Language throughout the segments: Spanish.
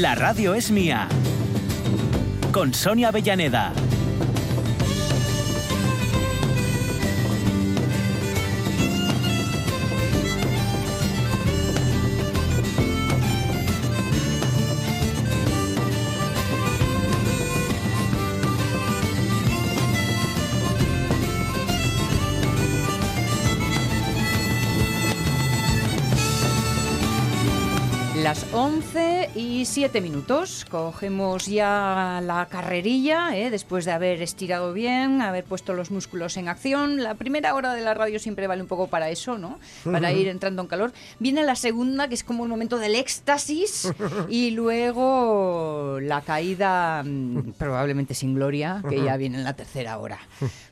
La radio es mía. Con Sonia Avellaneda. Las 11 y 7 minutos. Cogemos ya la carrerilla, ¿eh? después de haber estirado bien, haber puesto los músculos en acción. La primera hora de la radio siempre vale un poco para eso, ¿no? Para ir entrando en calor. Viene la segunda, que es como el momento del éxtasis, y luego la caída, mm, probablemente sin gloria, que ya viene en la tercera hora.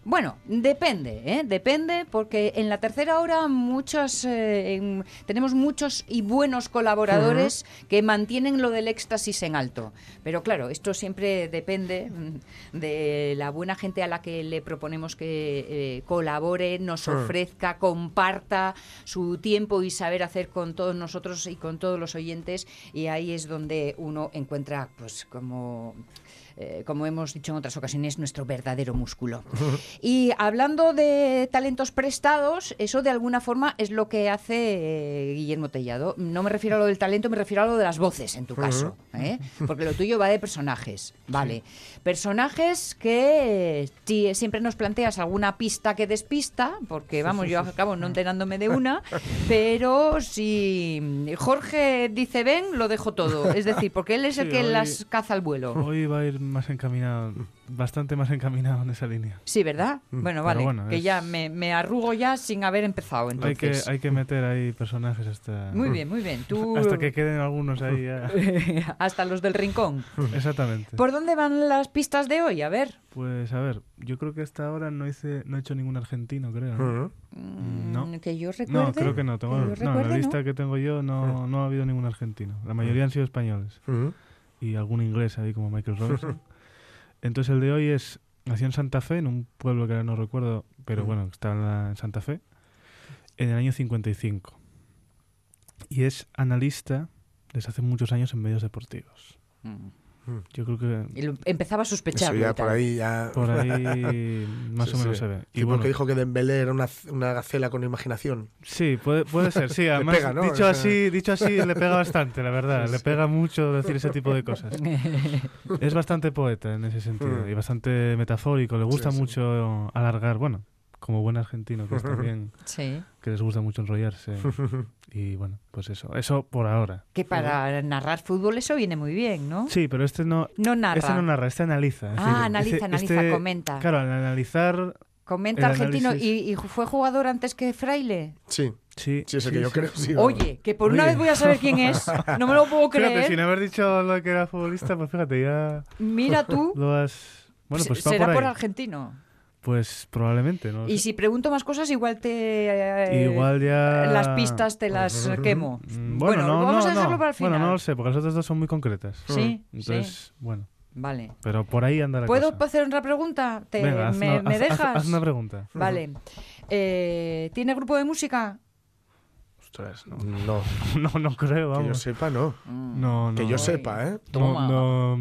Bueno, depende, ¿eh? depende, porque en la tercera hora muchos, eh, en- tenemos muchos y buenos colaboradores que mantienen lo del éxtasis en alto. Pero claro, esto siempre depende mm, de la buena gente a la que le proponemos que eh, colabore, nos ofrezca, comparta su tiempo y saber hacer con todos nosotros y con todos los oyentes. Y ahí es donde uno encuentra, pues, como eh, como hemos dicho en otras ocasiones, nuestro verdadero músculo. Y hablando de talentos prestados, eso de alguna forma es lo que hace eh, Guillermo Tellado. No me refiero a lo del talento, me refiero a lo de las voces, en tu caso. ¿eh? Porque lo tuyo va de personajes. Vale. Personajes que siempre nos planteas alguna pista que despista, porque vamos, yo acabo no enterándome de una, pero si Jorge dice ven, lo dejo todo. Es decir, porque él es el que hoy- las caza al vuelo. Hoy va a ir más encaminado, bastante más encaminado en esa línea. Sí, ¿verdad? Bueno, Pero vale. bueno, que es- ya me, me arrugo ya sin haber empezado, Hay que, entonces. hay que meter ahí personajes hasta, Muy bien, muy bien. Tú... hasta que queden algunos ahí. ya. Hasta los del rincón. Exactamente. ¿Por dónde van las pistas de hoy? A ver. Pues a ver, yo creo que hasta ahora no hice, no he hecho ningún argentino, creo. ¿no? Mm, No. Que yo recuerde. No, creo que no. tengo- que no, en recuerde, la lista ¿no? que tengo yo no, no ha habido ningún argentino. La mayoría han sido españoles. Ujú. Y algún inglés ahí como Michael Robinson. Entonces el de hoy es, nació en Santa Fe, en un pueblo que ahora no recuerdo, pero Mm. bueno, está en, la- en Santa Fe, en el año 55. Y es analista desde hace muchos años en medios deportivos. Mm. Yo creo que Y lo- empezaba a sospechar. Ya por ahí ya... por ahí más Sí, o menos sí. se ve. Sí, Y bueno, porque dijo que Dembélé era una, una gacela con imaginación. Sí, puede, puede ser, sí. Además, pega, ¿no? dicho, así, dicho así, le pega bastante, la verdad. Sí, Le sí. pega mucho decir ese tipo de cosas. Es bastante poeta en ese sentido Mm. y bastante metafórico. Le gusta Sí, sí. mucho alargar, bueno, como buen argentino que es también, Sí. que les gusta mucho enrollarse. Y bueno, pues eso. Eso por ahora. Que para narrar fútbol eso viene muy bien, ¿no? Sí, pero este no... No narra. Este no narra, este analiza. es Ah, decir, analiza, este- analiza, este- comenta. Claro, al analizar... Comenta el argentino. análisis- ¿Y, y fue jugador antes que Fraile? Sí, Sí, sí, es el sí, que yo sí, creo. sí. Oye, que por una vez voy a saber quién es. No me lo puedo Fíjate, creer. sin haber dicho lo que era futbolista, pues fíjate, ya Mira tú. lo has... Bueno, pues será por argentino. Pues probablemente, ¿no? Y si pregunto más cosas, igual te. eh, Igual ya... Las pistas te las quemo. Mm, Bueno, no, vamos no, a dejarlo no. para el final. Bueno, no lo sé, porque las otras dos son muy concretas. Sí, Entonces, sí. bueno, Vale. pero por ahí anda la ¿Puedo cosa. hacer otra pregunta? ¿Te, Venga, haz me, una, me haz- haz- dejas? haz una pregunta. Vale. Eh, ¿Tiene grupo de música? Ostras, no. No, no, no creo, que yo sepa, no. No, no. Que yo Ay. sepa, ¿eh? Toma. No.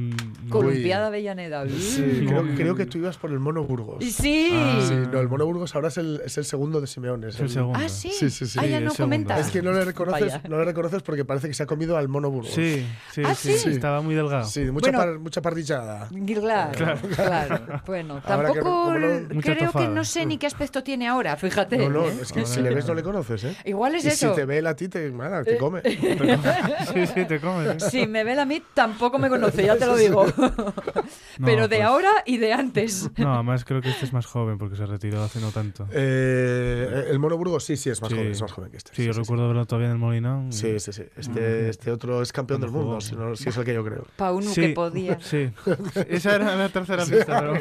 Columpiada Avellaneda. Sí, Mm. creo, creo que tú ibas por el Mono Burgos. Sí. Ah. Sí, no, el Mono Burgos ahora es el, es el segundo de Simeone. Es el segundo. Ah, sí. Sí, sí, sí. Ah, ya Sí, no comenta. Es que no le reconoces, no le reconoces porque parece que se ha comido al Mono Burgos. Sí, sí, Ah, sí, ¿sí? Estaba muy delgado. Sí, mucha, Bueno. par- mucha parrillada. Claro, claro. Bueno, Ahora que- tampoco Mucha creo que no sé ni qué aspecto tiene ahora, fíjate. No, no, ¿eh? es que si le ves no le conoces, ¿eh? Igual es eso. Si te ve a ti, te, nada, te come. sí, sí, te comes. ¿eh? Si me ve la mí, tampoco me conoce, ya te lo digo. Pero de pues- ahora y de antes. No, además creo que este es más joven porque se retiró hace no tanto. Eh, el Mono Burgos sí, sí, es más Sí. joven, es más joven que este. Sí, yo recuerdo verlo todavía en el Molinón. Sí, sí, sí. Este, este otro es campeón del mundo, si, no- si es el que yo creo. Pa' uno Sí, que podía. Sí. Esa era la tercera pista, pero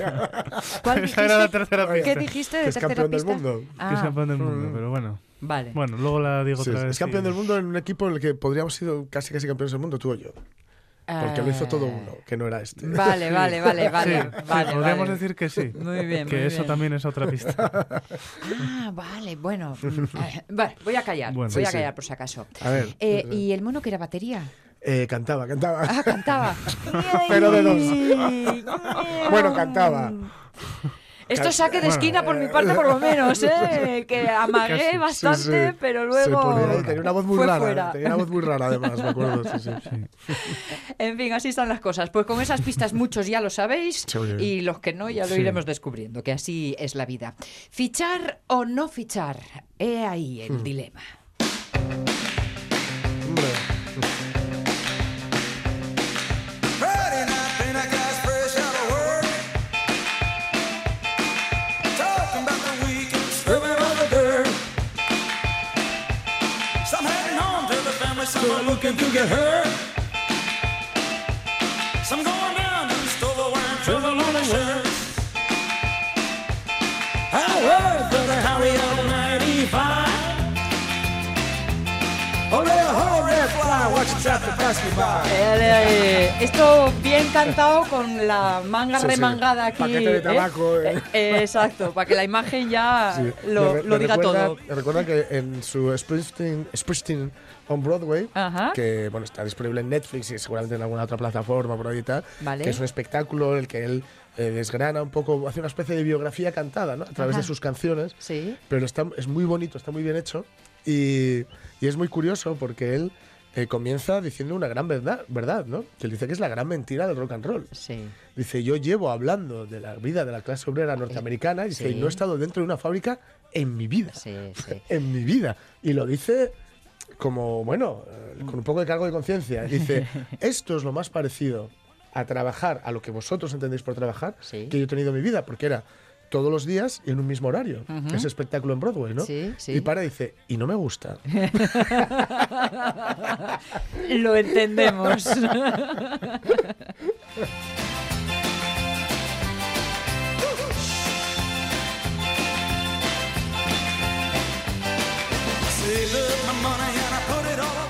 ¿Cuál Esa era la dijiste? tercera ¿Qué pista. dijiste Que de es tercera campeón del pista? mundo. que es Ah, campeón del mundo, Mm. pero bueno. Vale. Bueno, luego la digo Sí, otra vez. es campeón y- del mundo en un equipo en el que podríamos ser casi casi campeones del mundo, tú o yo. Porque lo hizo todo Eh, uno, que no era este. Vale, vale, vale, Sí, vale. sí, vale, podríamos vale. decir que sí. Muy bien, Que muy eso bien. también es otra pista. Ah, vale, bueno. Eh, Vale, voy a callar. Bueno. voy Sí, a sí. callar por si acaso. A ver. Eh, ¿Y el mono que era batería? Eh, cantaba, cantaba. Ah, cantaba. Pero de dos. Bueno, cantaba. Esto saque de esquina por mi parte, por lo menos, ¿eh? Que amagué Casi. bastante, Sí, sí. pero luego. ponía- tenía una voz muy rara. fuera. Tenía una voz muy rara, además, me acuerdo. Sí, sí. En fin, así están las cosas. Pues con esas pistas muchos ya lo sabéis y los que no ya lo Sí. iremos descubriendo, que así es la vida. ¿Fichar o no fichar? He ahí Hmm. el dilema. Am I looking to get her. So I'm going down to the store wearing trouble on a shirt. I heard. Eh, esto bien cantado con la manga Sí, sí. remangada aquí. Paquete de ¿eh? tabaco, eh. Eh, exacto, para que la imagen ya Sí. lo, Me lo me diga recuerda- todo. Recuerda que en su Springsteen, Springsteen on Broadway, Ajá. que bueno está disponible en Netflix y seguramente en alguna otra plataforma por ahí y tal, Vale. que es un espectáculo en el que él eh, desgrana un poco, hace una especie de biografía cantada, ¿no? A través Ajá. de sus canciones. Sí. Pero está, es muy bonito, está muy bien hecho y, y es muy curioso porque él eh, comienza diciendo una gran verdad, verdad, ¿no? Que él dice que es la gran mentira del rock and roll. Sí. Dice, yo llevo hablando de la vida de la clase obrera norteamericana y dice, Sí. y no he estado dentro de una fábrica en mi vida. Sí, sí. En mi vida. Y lo dice como, bueno, eh, con un poco de cargo de conciencia. Dice, esto es lo más parecido a trabajar, a lo que vosotros entendéis por trabajar, que yo he tenido en mi vida, porque era todos los días y en un mismo horario. Ujú. Ese espectáculo en Broadway, ¿no? Sí, sí. Y para y dice, y no me gusta. Lo entendemos.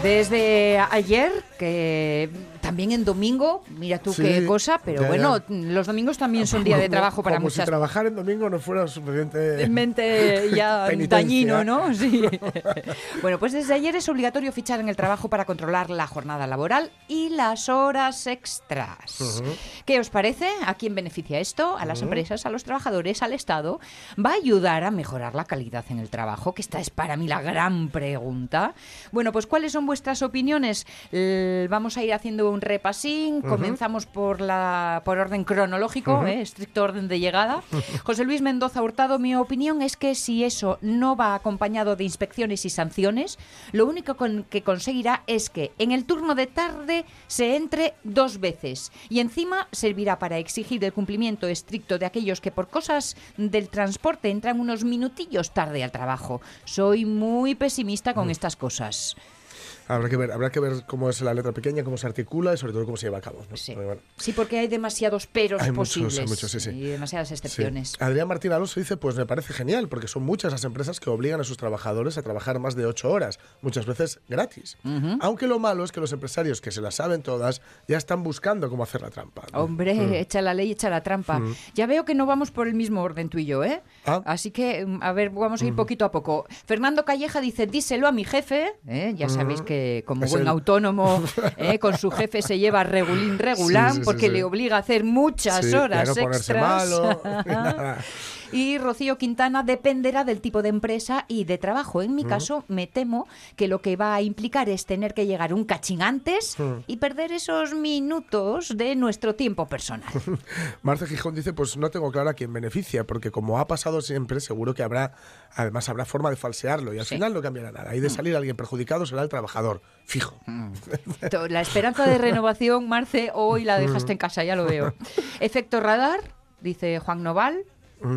Desde ayer, que también en domingo, mira tú Sí, qué cosa, pero ya, bueno, ya. los domingos también son día de trabajo para como si muchas trabajar en domingo no fuera suficiente. mente ya dañino, ¿no? Sí. bueno, pues desde ayer es obligatorio fichar en el trabajo para controlar la jornada laboral y las horas extras. ¿Qué os parece? ¿A quién beneficia esto? ¿A las empresas, a los trabajadores, al Estado? ¿Va a ayudar a mejorar la calidad en el trabajo? Que esta es para mí la gran pregunta. Bueno, pues ¿cuáles son vuestras opiniones? L- vamos a ir haciendo un repasín. Comenzamos por la por orden cronológico, ¿eh? estricto orden de llegada. José Luis Mendoza Hurtado, mi opinión es que si eso no va acompañado de inspecciones y sanciones, lo único con- que conseguirá es que en el turno de tarde se entre dos veces y encima servirá para exigir el cumplimiento estricto de aquellos que por cosas del transporte entran unos minutillos tarde al trabajo. Soy muy pesimista con estas cosas. Habrá que ver, habrá que ver cómo es la letra pequeña, cómo se articula y sobre todo cómo se lleva a cabo. ¿no? Sí. Bueno, Sí, porque hay demasiados peros Hay muchos, hay posibles muchos, sí, sí. y demasiadas excepciones. Adrián Martín Alonso dice, pues me parece genial, porque son muchas las empresas que obligan a sus trabajadores a trabajar más de ocho horas, muchas veces gratis. Aunque lo malo es que los empresarios que se las saben todas ya están buscando cómo hacer la trampa. ¿no? Hombre, Mm. echa la ley, echa la trampa. Ya veo que no vamos por el mismo orden tú y yo, ¿eh? Ah. Así que, mm, a ver, vamos a ir poquito a poco. Fernando Calleja dice, díselo a mi jefe. ¿eh? Ya sabéis que como Es buen el- autónomo, ¿eh? con su jefe se lleva regulín regulán Sí, sí, sí, porque sí. le obliga a hacer muchas horas extras. malo, y nada. Y Rocío Quintana dependerá del tipo de empresa y de trabajo. En mi caso, me temo que lo que va a implicar es tener que llegar un cachín antes y perder esos minutos de nuestro tiempo personal. Marce Gijón dice, pues no tengo claro a quién beneficia, porque como ha pasado siempre, seguro que habrá, además habrá forma de falsearlo y al Sí. final no cambiará nada. Y de salir alguien perjudicado será el trabajador, fijo. La esperanza de renovación, Marce, hoy la dejaste en casa, ya lo veo. Efecto radar, dice Juan Noval.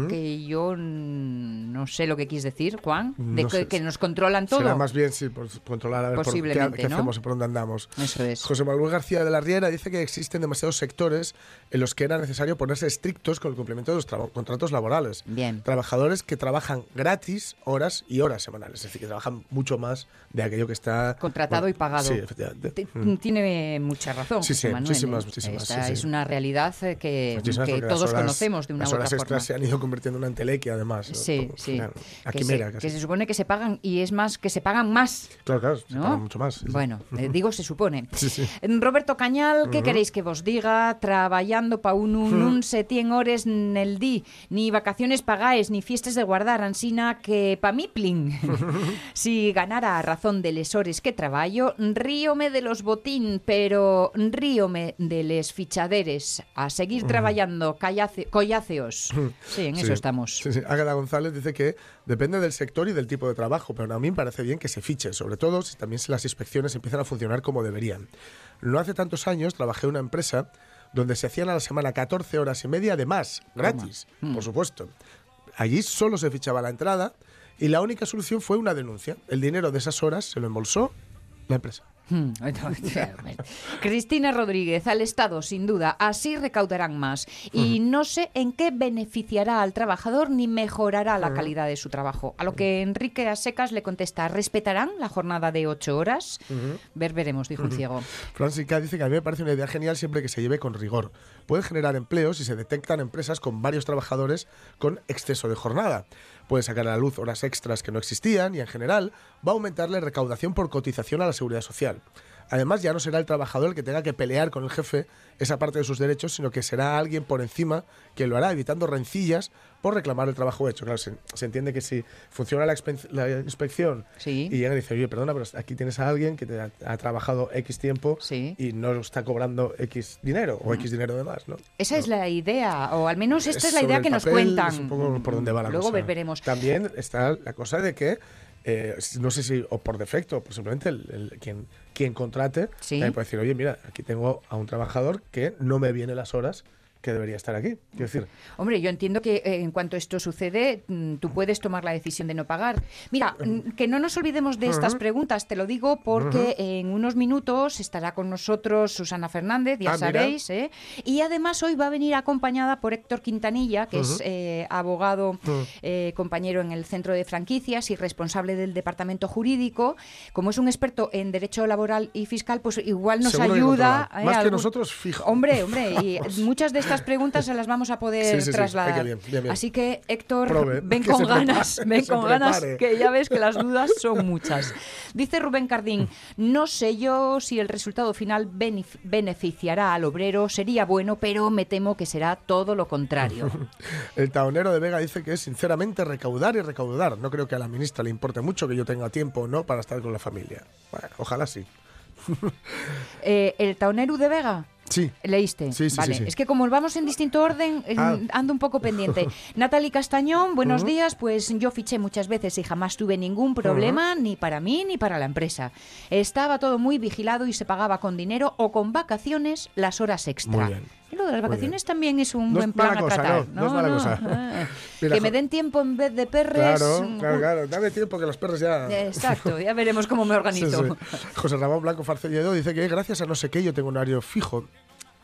Que yo no sé lo que quis decir, Juan, de No que, que nos controlan todo. Será más bien, sí, por controlar a ver por qué, ¿no? hacemos y por dónde andamos. Eso es. José Manuel García de la Riera dice que existen demasiados sectores en los que era necesario ponerse estrictos con el cumplimiento de los contratos laborales. Bien. Trabajadores que trabajan gratis horas y horas semanales, es decir, que trabajan mucho más de aquello que está Contratado y pagado. Sí, efectivamente. Mm. Tiene mucha razón. Sí, José sí, Manuel, muchísimas, ¿eh? muchísimas, Esta sí, sí. es una realidad eh, que, que las todos conocemos de una u otra forma. extras se han ido ido convirtiendo en una entelequia, además. Sí, sí. claro, a que, quimera, se, casi. que se supone que se pagan y es más que se pagan más. Claro, claro, se ¿no? paga mucho más. sí, sí. Bueno, eh, digo se supone. Sí, sí. Roberto Cañal, ¿qué queréis que vos diga? Traballando pa un un, un se tien hores nel di, ni vacaciones pagáis, ni fiestas de guardar, ansina que pa mí plin. si ganara a razón de les hores que traballo, ríome de los botín, pero ríome de les fichaderes. A seguir traballando, callace, colláceos. Sí, en eso estamos. Sí, González dice que depende del sector y del tipo de trabajo, pero a mí me parece bien que se fiche, sobre todo si también las inspecciones empiezan a funcionar como deberían. No hace tantos años trabajé en una empresa donde se hacían a la semana 14 horas y media de más, gratis, Mm. por supuesto. Allí solo se fichaba la entrada y la única solución fue una denuncia. El dinero de esas horas se lo embolsó la empresa. Hmm, Cristina Rodríguez, al Estado, sin duda, así recaudarán más. Y no sé en qué beneficiará al trabajador ni mejorará la calidad de su trabajo. A lo que Enrique Asecas le contesta, ¿respetarán la jornada de ocho horas? Ver, veremos, dijo el ciego. Francisca dice que a mí me parece una idea genial siempre que se lleve con rigor. Puede generar empleos si se detectan empresas con varios trabajadores con exceso de jornada. Puede sacar a la luz horas extras que no existían y en general va a aumentar la recaudación por cotización a la seguridad social. Además, ya no será el trabajador el que tenga que pelear con el jefe esa parte de sus derechos, sino que será alguien por encima que lo hará, evitando rencillas por reclamar el trabajo hecho. Claro, se, se entiende que si funciona la, inspección Sí. y llegan y dicen, oye, perdona, pero aquí tienes a alguien que te ha, ha trabajado X tiempo Sí. y no está cobrando X dinero o X dinero de más, ¿no? Esa es la idea, o al menos esta es la idea que nos cuentan. Es un poco por dónde va la Luego cosa. ver- veremos. También está la cosa de que, eh, no sé si o por defecto, por simplemente el, el- quien, quien contrate, Sí. también puede decir, oye, mira, aquí tengo a un trabajador que no me viene las horas que debería estar aquí. Quiero decir, Hombre, yo entiendo que eh, en cuanto esto sucede, mm, tú puedes tomar la decisión de no pagar. Mira, mm, que no nos olvidemos de estas preguntas, te lo digo porque en unos minutos estará con nosotros Susana Fernández, ya Ah, sabéis, ¿eh? y además hoy va a venir acompañada por Héctor Quintanilla, que es eh, abogado, eh, compañero en el Centro de Franquicias y responsable del Departamento Jurídico. Como es un experto en Derecho Laboral y Fiscal, pues igual nos Seguro ayuda. Más que algún- nosotros, fijo. Hombre, hombre, y muchas de estas preguntas se las vamos a poder Sí, sí, sí. trasladar. Ay, qué bien, bien, bien. Así que, Héctor, Prove, ven con ganas, prepare, ven con ganas, prepare. que ya ves que las dudas son muchas. Dice Rubén Cardín, no sé yo si el resultado final benef- beneficiará al obrero, sería bueno, pero me temo que será todo lo contrario. el taonero de Vega dice que es sinceramente recaudar y recaudar. No creo que a la ministra le importe mucho que yo tenga tiempo o no para estar con la familia. Bueno, ojalá sí. Eh, ¿El taonero de Vega? Sí. ¿Leíste? Sí, sí, vale. sí, sí. Es que como vamos en distinto orden, eh, Ah. ando un poco pendiente. Natalie Castañón, buenos días. Pues yo fiché muchas veces y jamás tuve ningún problema, ni para mí ni para la empresa. Estaba todo muy vigilado y se pagaba con dinero o con vacaciones las horas extra. Muy bien. Lo de las vacaciones también es un No buen plan cosa, a tratar. no, no es mala cosa. Ah. Mira, que me den tiempo en vez de perres. Claro, mm, claro, claro. Dame tiempo que los perros ya... Exacto, ya veremos cómo me Sí, organizo. sí. José Ramón Blanco Farcelledo dice que gracias a no sé qué yo tengo un horario fijo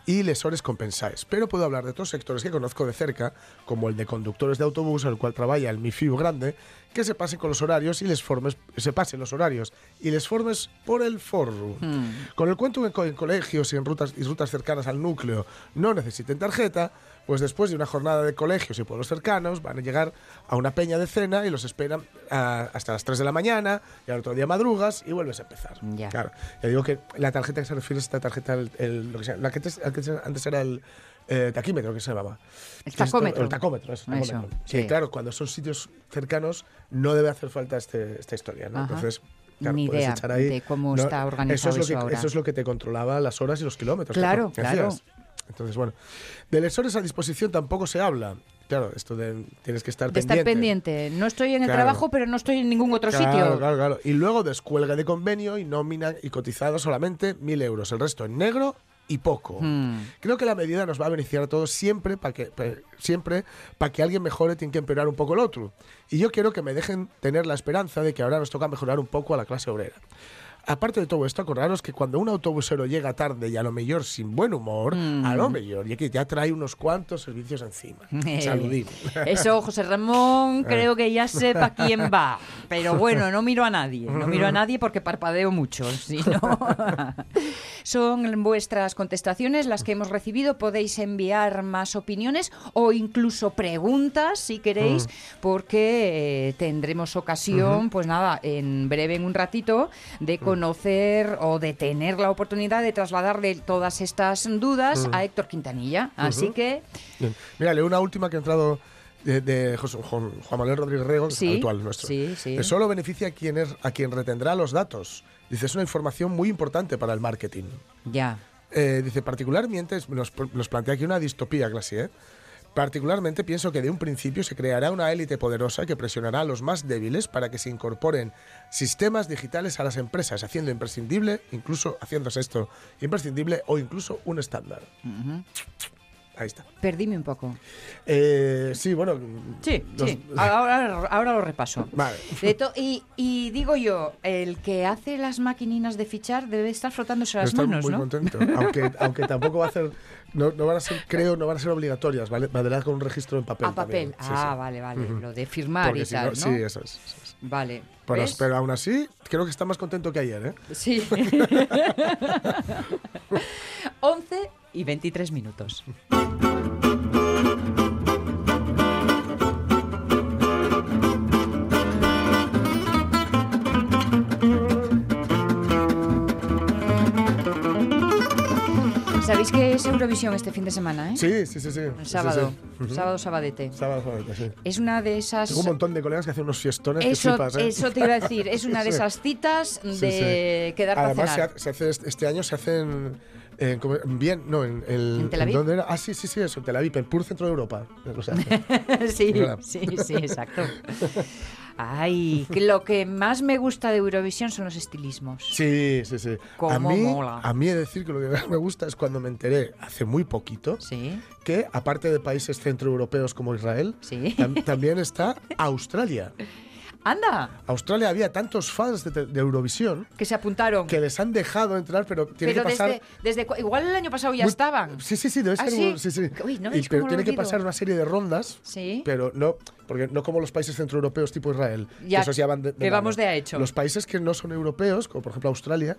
y lesores compensáis. Pero puedo hablar de otros sectores que conozco de cerca, como el de conductores de autobús, al cual trabaja el MIFIU grande, que se pasen con los horarios y les formes, se pasen los horarios y les formes por el forro. Con el cuento que en colegios y en rutas y rutas cercanas al núcleo no necesiten tarjeta, pues después de una jornada de colegios y pueblos cercanos van a llegar a una peña de cena y los esperan ah, hasta las 3 de la mañana y al otro día madrugas y vuelves a empezar. Ya. Claro, ya digo que la tarjeta que se refiere es esta tarjeta, el, el- lo que sea, la que antes, era el eh, taquímetro, que se llamaba. El tacómetro. El tacómetro, eso, Eso, tacómetro. sí. Sí, claro, cuando son sitios cercanos no debe hacer falta este, esta historia, ¿no? Ajá. Entonces, Ni puedes idea ahí- de cómo está organizado eso es, lo eso que, ahora. eso es lo que te controlaba las horas y los kilómetros. Claro, claro. Entonces, bueno, de lesores a disposición tampoco se habla. Claro, esto de tienes que estar De pendiente. estar pendiente. No estoy en el Claro. trabajo, pero no estoy en ningún otro Claro, sitio. Claro, claro. Y luego descuelga de convenio y nómina y cotizado solamente mil euros. El resto en negro y poco. Hmm. Creo que la medida nos va a beneficiar a todos siempre para que pa- siempre para que alguien mejore tiene que empeorar un poco el otro. Y yo quiero que me dejen tener la esperanza de que ahora nos toca mejorar un poco a la clase obrera. Aparte de todo esto, acordaros que cuando un autobusero llega tarde y a lo mejor sin buen humor, a lo mejor, y que ya trae unos cuantos servicios encima. Saludín. Eso, José Ramón, creo que ya sepa quién va. Pero bueno, no miro a nadie. No miro a nadie porque parpadeo mucho. Si no... Son vuestras contestaciones las que hemos recibido. Podéis enviar más opiniones o incluso preguntas si queréis, porque eh, tendremos ocasión, pues nada, en breve, en un ratito, de conocer o de tener la oportunidad de trasladarle todas estas dudas a Héctor Quintanilla. Así que Bien. Mira, leo una última que ha entrado de, de José- Juan, Juan Manuel Rodríguez Rego, que Sí, habitual nuestro. sí, sí. Que solo beneficia a quien, es- a quien retendrá los datos. Dice, es una información muy importante para el marketing. ya. Eh, dice, particularmente, nos, nos plantea aquí una distopía casi, ¿eh? Particularmente pienso que de un principio se creará una élite poderosa que presionará a los más débiles para que se incorporen sistemas digitales a las empresas, haciendo imprescindible, incluso haciéndose esto imprescindible o incluso un estándar. Ahí está. Perdíme un poco. Eh, sí, bueno. Sí, los- sí. Ahora, ahora lo repaso. Vale. De y, y digo yo, el que hace las maquininas de fichar debe estar frotándose las Estoy manos, muy ¿no? contento. Aunque, aunque tampoco va a ser. No, no van a ser, creo, no van a ser obligatorias, ¿vale? Valdrá con un registro en papel. A papel. Sí, ah, sí. vale, vale. Lo de firmar Porque y si tal, no- ¿no? Sí, eso es. eso es. Vale. Pero, pero aún así, creo que está más contento que ayer, ¿eh? Sí. 11 y 23 minutos. ¿Sabéis que es Eurovisión este fin de semana, eh? Sí, sí, sí. sí. El Sí, sí, sábado. sí. Sábado, sabadete. Sábado, sábado, sí. Es una de esas. Tengo un montón de colegas que hacen unos fiestones que Eso, flipas, ¿eh? eso te iba a decir, es una de Sí. esas citas de sí. quedarte Además, a se cenar. hace, se hace este, este año se hacen. Como- bien, no, en, el, ¿En Tel Aviv? ¿Dónde era? Ah, sí, sí, sí, eso, en Tel Aviv, el puro centro de Europa. O sea, sí, sí, sí, exacto. Ay, que lo que más me gusta de Eurovisión son los estilismos. sí, sí, sí. A Cómo mí, mola. a mí he de decir que lo que más me gusta es cuando me enteré hace muy poquito Sí, que, aparte de países centroeuropeos como Israel, sí. tam- también está Australia. Anda, Australia había tantos fans de, de Eurovisión que se apuntaron. que les han dejado entrar, pero tiene que pasar. desde, igual el año pasado ya muy- estaban. Sí, sí, sí, debe ¿Ah, ser. sí? sí, sí. Uy, no Y- pero tiene que pasar una serie de rondas. Sí. Pero no, porque no como los países centroeuropeos tipo Israel. Ya, que esos ya van de, que vamos de a hecho. Los países que no son europeos, como por ejemplo Australia,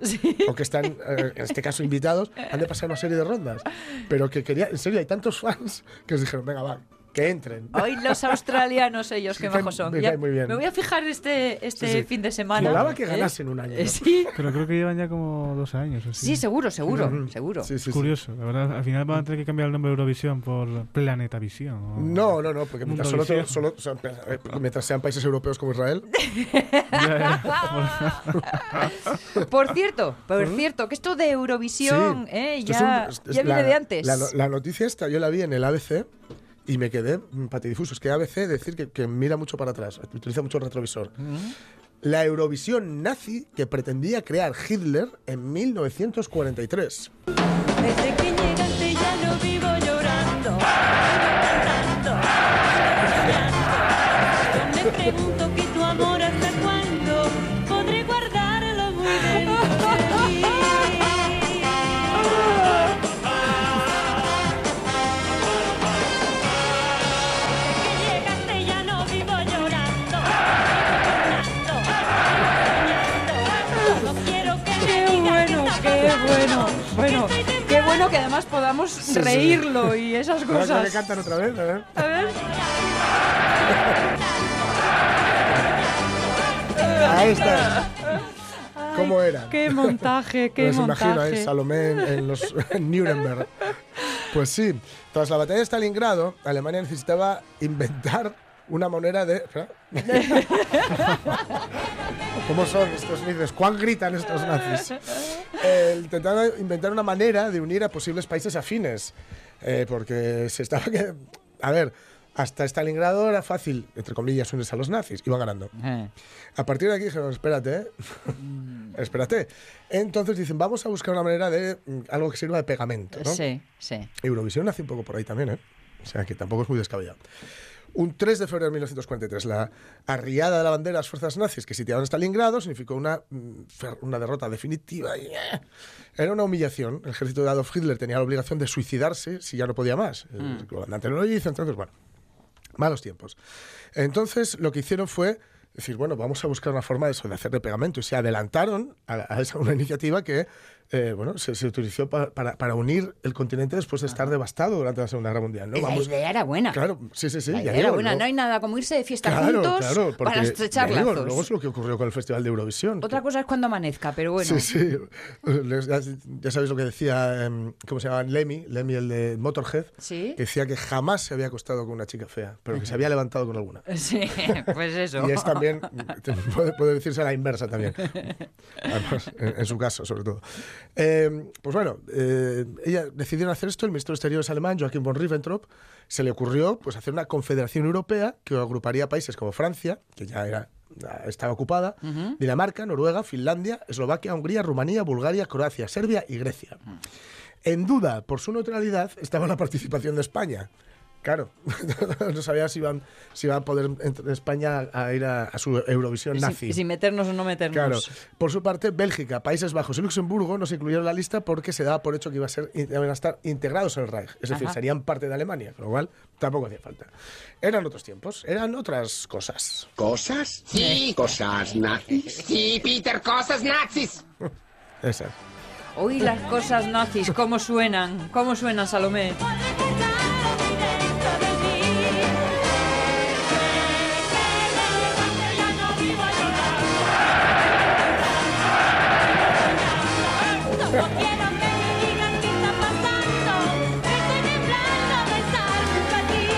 o que están, eh, en este caso, invitados, han de pasar una serie de rondas. Pero que quería, en serio, hay tantos fans que os dijeron, venga, va, que entren. Hoy los australianos, ellos, qué Me caen- majos son. me Ya- muy bien. Me voy a fijar este, este Sí, sí. fin de semana. Molaba que ¿eh? ganasen un año, Eh, ¿no? Sí, Pero creo que llevan ya como dos años. Así. sí, seguro, seguro, Ujú. seguro. Sí, sí, sí. Curioso, la verdad. Al final van a tener que cambiar el nombre de Eurovisión por Planeta Visión. o- No, no, no, porque mientras, solo, solo- o sea, eh, mientras sean países europeos como Israel. Por cierto, por cierto, que esto de Eurovisión Sí. eh, ya, es un- es- ya es viene la- de antes. La, la noticia esta yo la vi en el ABC y me quedé mm, patidifuso. Es que ABC decir que, que mira mucho para atrás, utiliza mucho el retrovisor. La Eurovisión nazi que pretendía crear Hitler en 1943. Desde que llegaste ya no vivo llorando, vivo cantando, Yo me que además podamos sí. reírlo y esas Ahora que le cosas. cantan otra vez, ¿eh? A ver. Ahí está. ¿Cómo era? Qué montaje, qué Pues imagino, montaje. ¿eh? Salomé en, en los, en Nuremberg. Pues sí, tras la batalla de Stalingrado, Alemania necesitaba inventar una manera de... ¿Cómo son estos nazis? ¿Cuán gritan estos nazis? Eh, inventar una manera de unir a posibles países afines, eh, porque se estaba que... A ver, hasta Stalingrado era fácil, entre comillas, unirse a los nazis, iban ganando. Eh, A partir de aquí dijeron, espérate, ¿eh? espérate. Entonces dicen, vamos a buscar una manera de mm, algo que sirva de pegamento, ¿no? Sí, sí. Eurovisión nace un poco por ahí también, ¿eh? O sea, que tampoco es muy descabellado. Un 3 de febrero de 1943, la arriada de la bandera de las fuerzas nazis que sitiaban Stalingrado significó una, mm, una derrota definitiva. eh, Era una humillación. El ejército de Adolf Hitler tenía la obligación de suicidarse si ya no podía más. El comandante no lo hizo, entonces, bueno, malos tiempos. Entonces, lo que hicieron fue decir, bueno, vamos a buscar una forma de, eso, de hacerle pegamento. Y se adelantaron a, a esa, una iniciativa que eh, bueno, se, se utilizó pa- para, para unir el continente después de estar devastado durante la Segunda Guerra Mundial. ¿no? La idea era buena. Claro, sí, sí, sí. la idea digo, era buena. No hay nada como irse de fiesta Claro, juntos claro, porque, para estrechar ya digo, lazos. Luego es lo que ocurrió con el Festival de Eurovisión. Otra cosa es cuando amanezca, pero bueno. Sí, sí. Ya, ya sabéis lo que decía, em, ¿cómo se llama? Lemmy, Lemmy el de Motorhead, Sí. que decía que jamás se había acostado con una chica fea, pero que se había levantado con alguna. Sí, pues eso. Y es también, puede, puede decirse a la inversa también. Además, en, en su caso, sobre todo. Eh, pues bueno, eh, ella decidieron hacer esto, el ministro de Exteriores alemán, Joachim von Ribbentrop, se le ocurrió pues, hacer una confederación europea que agruparía países como Francia, que ya era ya estaba ocupada, Dinamarca, Noruega, Finlandia, Eslovaquia, Hungría, Rumanía, Bulgaria, Croacia, Serbia y Grecia. En duda por su neutralidad estaba la participación de España. Claro, no sabía si iban, si iba a poder entre España a ir a, a su Eurovisión Si- nazi. Si, meternos o no meternos. Claro. Por su parte, Bélgica, Países Bajos y Luxemburgo no se incluyeron en la lista porque se daba por hecho que iba a ser, iban a estar integrados en el Reich. Es decir, serían parte de Alemania, con lo cual tampoco hacía falta. Eran otros tiempos, eran otras cosas. ¿Cosas? Sí, cosas nazis. Sí, Peter, cosas nazis. Esas. Hoy las cosas nazis, ¿cómo suenan? ¿Cómo suenan, Salomé?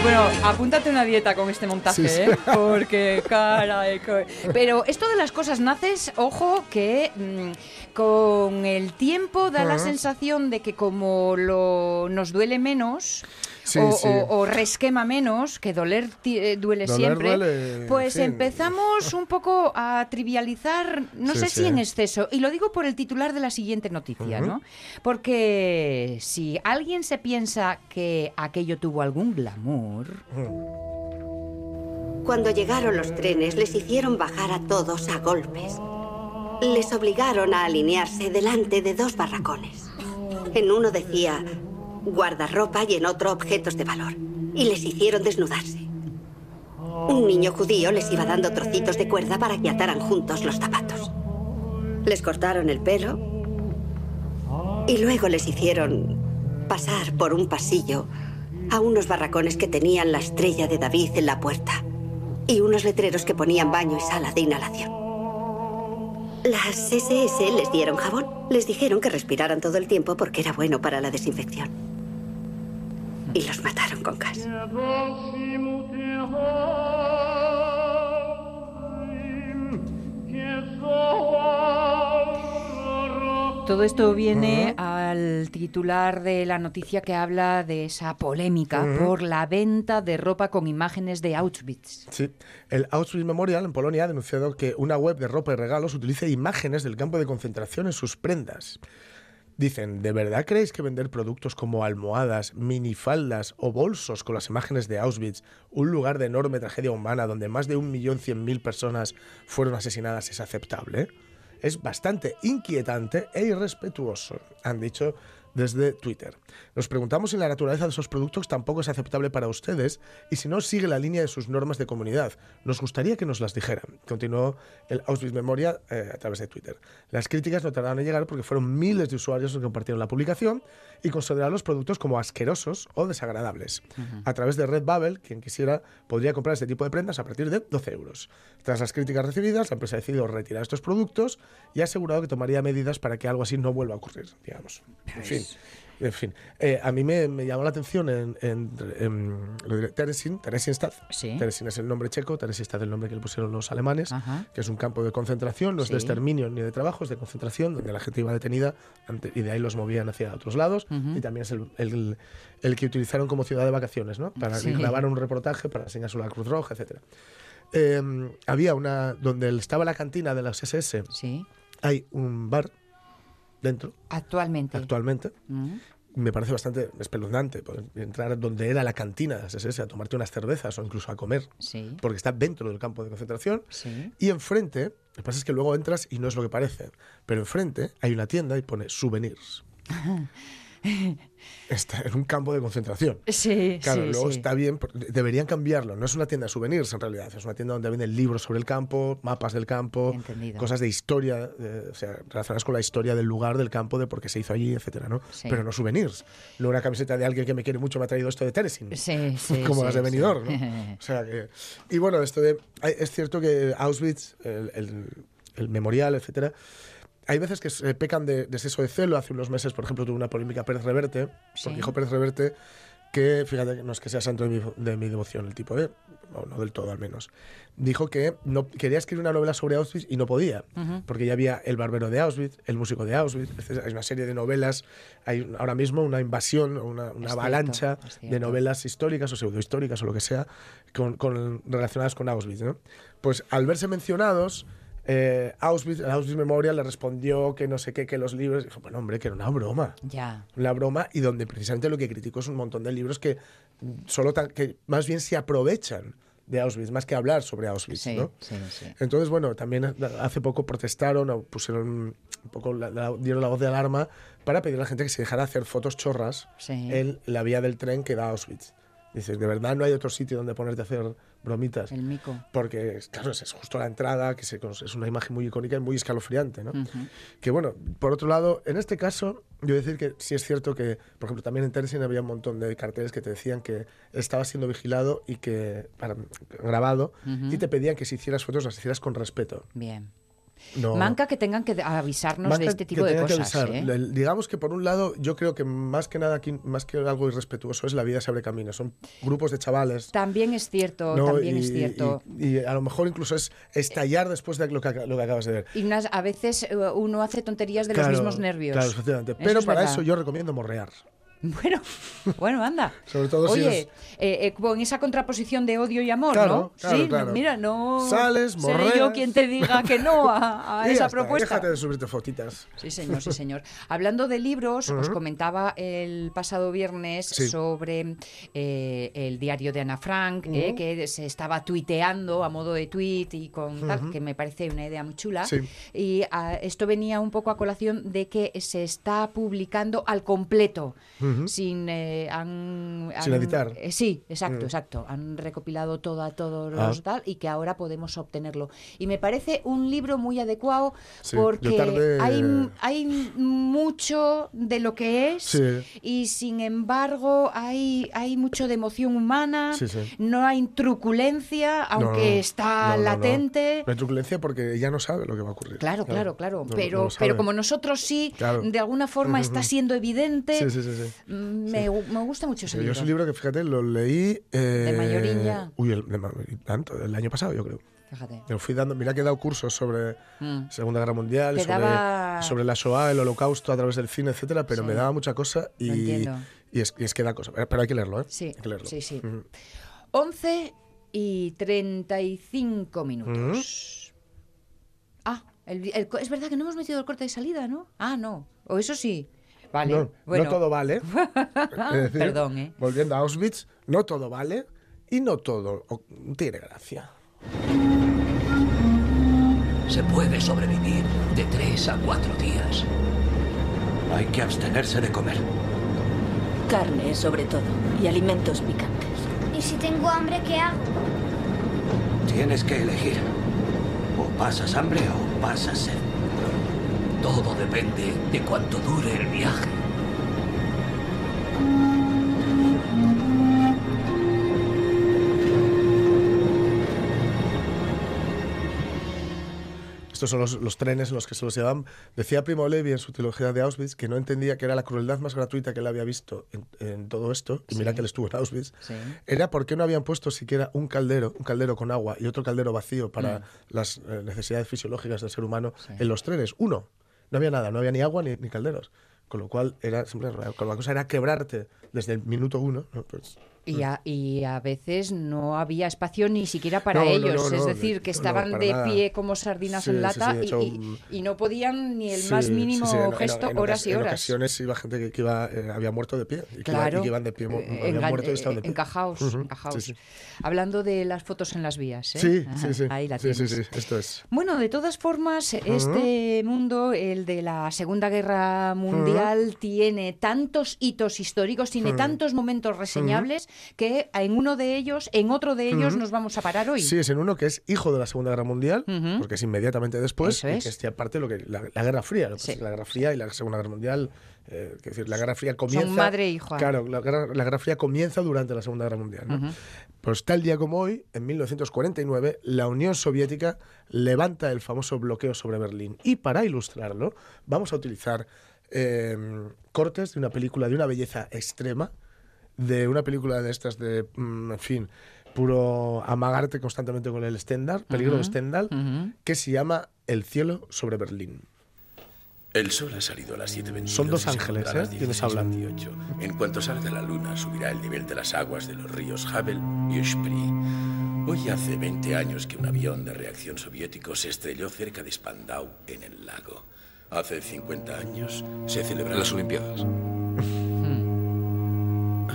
Bueno, apúntate una dieta con este montaje, Sí, sí. ¿eh? Porque, caray. co- Pero esto de las cosas naces, ojo, que mm, con el tiempo da la sensación de que como lo, nos duele menos. Sí, o, sí. o- o resquema menos, que doler eh, duele Doler siempre, duele, pues empezamos un poco a trivializar, no Sí, sé sí. si en exceso, y lo digo por el titular de la siguiente noticia, ¿no? Porque si alguien se piensa que aquello tuvo algún glamour, Cuando llegaron los trenes, les hicieron bajar a todos a golpes. Les obligaron a alinearse delante de dos barracones. En uno decía guardarropa y en otro objetos de valor. Y les hicieron desnudarse. Un niño judío les iba dando trocitos de cuerda para que ataran juntos los zapatos. Les cortaron el pelo y luego les hicieron pasar por un pasillo a unos barracones que tenían la estrella de David en la puerta y unos letreros que ponían baño y sala de inhalación. Las SS les dieron jabón. Les dijeron que respiraran todo el tiempo porque era bueno para la desinfección. Y los mataron con gas. todo esto viene al titular de la noticia que habla de esa polémica por la venta de ropa con imágenes de Auschwitz. Sí. El Auschwitz Memorial en Polonia ha denunciado que una web de ropa y regalos utiliza imágenes del campo de concentración en sus prendas. Dicen, ¿de verdad creéis que vender productos como almohadas, minifaldas o bolsos con las imágenes de Auschwitz, un lugar de enorme tragedia humana donde más de un millón cien mil personas fueron asesinadas, es aceptable? Es bastante inquietante e irrespetuoso, han dicho desde Twitter. Nos preguntamos si la naturaleza de esos productos tampoco es aceptable para ustedes y si no sigue la línea de sus normas de comunidad. Nos gustaría que nos las dijeran. Continuó el Auschwitz Memoria eh, a través de Twitter. Las críticas no tardaron en llegar porque fueron miles de usuarios los que compartieron la publicación y consideraron los productos como asquerosos o desagradables. A través de Redbubble, quien quisiera podría comprar este tipo de prendas a partir de 12 euros. Tras las críticas recibidas, la empresa ha decidido retirar estos productos y ha asegurado que tomaría medidas para que algo así no vuelva a ocurrir, digamos. En fin. En fin, Eh, a mí me, me llamó la atención en, en, en lo diré, Teresin, Theresienstadt. Sí. Teresin es el nombre checo, Theresienstadt es el nombre que le pusieron los alemanes, Ajá. que es un campo de concentración, no es Sí. de exterminio ni de trabajo, es de concentración, donde la gente iba detenida y de ahí los movían hacia otros lados. Y también es el, el- el que utilizaron como ciudad de vacaciones, ¿no? Para Sí. grabar un reportaje, para enseñárselo a la Cruz Roja, etc. había una, donde estaba la cantina de las SS, hay un bar dentro, actualmente. actualmente, Mm. me parece bastante espeluznante poder entrar donde era la cantina de SS a tomarte unas cervezas o incluso a comer, Sí. porque está dentro del campo de concentración. Sí. Y enfrente, lo que pasa es que luego entras y no es lo que parece, pero enfrente hay una tienda y pone souvenirs. Está en un campo de concentración. Sí, Claro, sí, luego sí. está bien, deberían cambiarlo. No es una tienda de souvenirs en realidad, es una tienda donde venden libros sobre el campo, mapas del campo, Entendido. cosas de historia, eh, o sea, relacionadas con la historia del lugar, del campo, de por qué se hizo allí, etcétera, ¿no? Sí. Pero no souvenirs. No una camiseta de alguien que me quiere mucho me ha traído esto de Teresin. Sí, sí, como las de. Benidorm, ¿no? O sea que, y bueno, esto de, es cierto que Auschwitz, el, el- el memorial, etcétera, hay veces que se pecan de, de exceso de celo. Hace unos meses, por ejemplo, tuvo una polémica Pérez Reverte, Sí. porque dijo Pérez Reverte que, fíjate, no es que sea santo de mi, de mi devoción el tipo, ¿eh? no, no del todo al menos, dijo que no quería escribir una novela sobre Auschwitz y no podía, porque ya había El barbero de Auschwitz, El músico de Auschwitz, decir, hay una serie de novelas, hay ahora mismo una invasión, una, una cierto, avalancha es de cierto. novelas históricas o pseudohistóricas o lo que sea con, con- relacionadas con Auschwitz. ¿no? Pues al verse mencionados, eh, Auschwitz, el Auschwitz Memorial le respondió que no sé qué, que los libros. Dijo, bueno, hombre, que era una broma. Ya. Una broma y donde precisamente lo que criticó es un montón de libros que solo tan- que más bien se aprovechan de Auschwitz, más que hablar sobre Auschwitz. Sí, ¿no? sí, sí. Entonces, bueno, también hace poco protestaron o pusieron un poco, la- la- dieron la voz de alarma para pedir a la gente que se dejara hacer fotos chorras en la vía del tren que da a Auschwitz. Dices, de verdad no hay otro sitio donde ponerte a hacer bromitas. El mico. Porque, claro, es justo la entrada, que se- es una imagen muy icónica y muy escalofriante, ¿no? Que bueno, por otro lado, en este caso, yo decir que sí es cierto que, por ejemplo, también en Teresen había un montón de carteles que te decían que estaba siendo vigilado y que, para- grabado, y te pedían que si hicieras fotos las hicieras con respeto. Bien. No, Manca que tengan que avisarnos Manca de este que tipo de que cosas. avisar. ¿eh? Digamos que por un lado, yo creo que más que nada aquí, más que algo irrespetuoso, es la vida se abre camino. Son grupos de chavales. También es cierto, ¿no? también y, es cierto. Y, y a lo mejor incluso es estallar después de lo que, lo que acabas de ver. Ignas, a veces eh, uno hace tonterías de los mismos nervios. Claro, efectivamente. Pero para eso yo recomiendo morrear. Bueno, bueno, anda. Sobre todo si Oye, eres- eh, eh, con esa contraposición de odio y amor, Claro, ¿no? claro, sí, claro. mira, no. Sales, seré yo quien te diga que no a, esa está, propuesta. Déjate de subirte fotitas. Sí, señor, sí, señor. Hablando de libros, os comentaba el pasado viernes Sí. sobre eh, el diario de Ana Frank, eh, que se estaba tuiteando a modo de tweet y con tal, que me parece una idea muy chula. Sí. Y ah, esto venía un poco a colación de que se está publicando al completo, sin... eh, han, Sin han- editar. eh, sí, exacto, exacto. Han recopilado todo a todos Ah. los tal y que ahora podemos obtenerlo. Y me parece un libro muy adecuado Sí, porque hay, hay mucho de lo que es Sí. y sin embargo hay, hay mucho de emoción humana, Sí, no hay truculencia, aunque No, está no, no, no. latente. No hay truculencia porque ella no sabe lo que va a ocurrir. Claro, claro, claro. Pero, pero como nosotros sí, Claro. de alguna forma está siendo evidente. Sí, sí, sí. Mm, Me, gu- me gusta mucho ese Pero yo libro. es un libro que, fíjate, lo leí... eh, ¿De mayorín ya? Uy, el, de tanto, el año pasado, yo creo. Fíjate. Me lo fui dando, mira que he dado cursos sobre Mm. Segunda Guerra Mundial, sobre, daba- sobre la Shoah, el Holocausto a través del cine, etcétera, pero Sí. me daba mucha cosa y, es, y es que da cosa. Pero hay que leerlo, ¿eh? Sí, Hay que leerlo. sí, sí. Ujú. 11 y 35 minutos. Ah, el- es verdad que no hemos metido el corte de salida, ¿no? Ah, no. O eso sí. Vale. No, bueno. no todo vale. Decir, Perdón, ¿eh? Volviendo a Auschwitz, no todo vale y no todo tiene gracia. Se puede sobrevivir de tres a cuatro días. Hay que abstenerse de comer. Carne, sobre todo, y alimentos picantes. ¿Y si tengo hambre, qué hago? Tienes que elegir. O pasas hambre o pasas sed. Todo depende de cuánto dure el viaje. Estos son los, los trenes en los que se los llevaban. Decía Primo Levi en su trilogía de Auschwitz que no entendía que era la crueldad más gratuita que él había visto en, en todo esto, y mira que él estuvo en Auschwitz, Sí. era por qué no habían puesto siquiera un caldero, un caldero con agua y otro caldero vacío para Mm. las eh, necesidades fisiológicas del ser humano en los trenes. Uno, no había nada, no había ni agua ni, calderos. Con lo cual, era siempre, con la cosa era quebrarte desde el minuto uno. ¿no? Pues, Y a, y a veces no había espacio ni siquiera para No, ellos. no, es decir, que estaban de nada. pie como sardinas Sí, en lata sí, y- hecho, y, mm, y no podían ni el más mínimo sí, en- en- gesto, en horas y ocas- En horas. ocasiones iba gente que, que iba, eh, había muerto de pie. Y que, iba- Claro, y que iban de pie, mo- habían engan- muerto y estaban de pie. encajaos, encajaos. Hablando de las fotos en las vías. ¿eh? Sí, sí, sí. Ahí la sí, tienes. sí, esto es. Bueno, de todas formas, este mundo, el de la Segunda Guerra Mundial, tiene tantos hitos históricos, tiene tantos momentos reseñables que en uno de ellos, en otro de ellos, nos vamos a parar hoy. Sí, es en uno que es hijo de la Segunda Guerra Mundial, porque es inmediatamente después, Eso y es. que es ya parte de lo que la, la Guerra Fría. Lo que Sí. pasa es que la Guerra Fría y la Segunda Guerra Mundial, eh, quiero decir, la Guerra Fría comienza. madre e hijo. Claro, la guerra, la Guerra Fría comienza durante la Segunda Guerra Mundial. ¿no? Pues tal día como hoy, en 1949, la Unión Soviética levanta el famoso bloqueo sobre Berlín. Y para ilustrarlo, vamos a utilizar eh, cortes de una película de una belleza extrema, de una película de estas de, mm, en fin, puro amagarte constantemente con el Stendhal, peligro de Ujú, Stendhal, ujú. que se llama El cielo sobre Berlín. El sol ha salido a las 7.22. Son dos ángeles, ¿eh? las Quienes hablan. 16:28. En cuanto salga la luna, subirá el nivel de las aguas de los ríos Havel y Spree. Hoy hace 20 años que un avión de reacción soviético se estrelló cerca de Spandau, en el lago. Hace 50 años se celebraron Las Olimpiadas.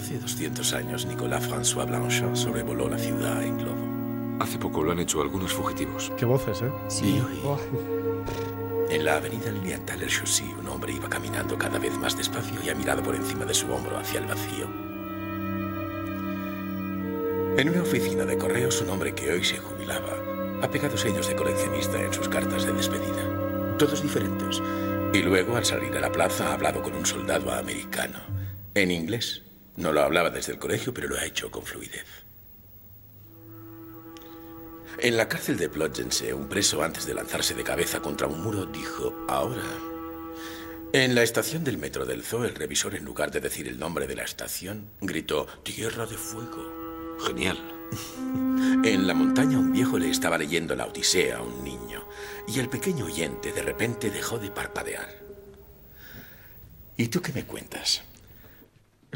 Hace 200 años, Nicolas François Blanchard sobrevoló la ciudad en globo. Hace poco lo han hecho algunos fugitivos. Qué voces, ¿eh? Y hoy, en la avenida Lilienthal Chaussy, un hombre iba caminando cada vez más despacio y ha mirado por encima de su hombro hacia el vacío. En una oficina de correos, un hombre que hoy se jubilaba ha pegado sellos de coleccionista en sus cartas de despedida. Todos diferentes. Y luego, al salir a la plaza, ha hablado con un soldado americano. En inglés. No lo hablaba desde el colegio, pero lo ha hecho con fluidez. En la cárcel de Plotgense, un preso antes de lanzarse de cabeza contra un muro dijo, ahora. En la estación del metro del Zoo, el revisor, en lugar de decir el nombre de la estación, gritó, Tierra de Fuego. Genial. En la montaña, un viejo le estaba leyendo la Odisea a un niño, y el pequeño oyente de repente dejó de parpadear. ¿Y tú qué me cuentas?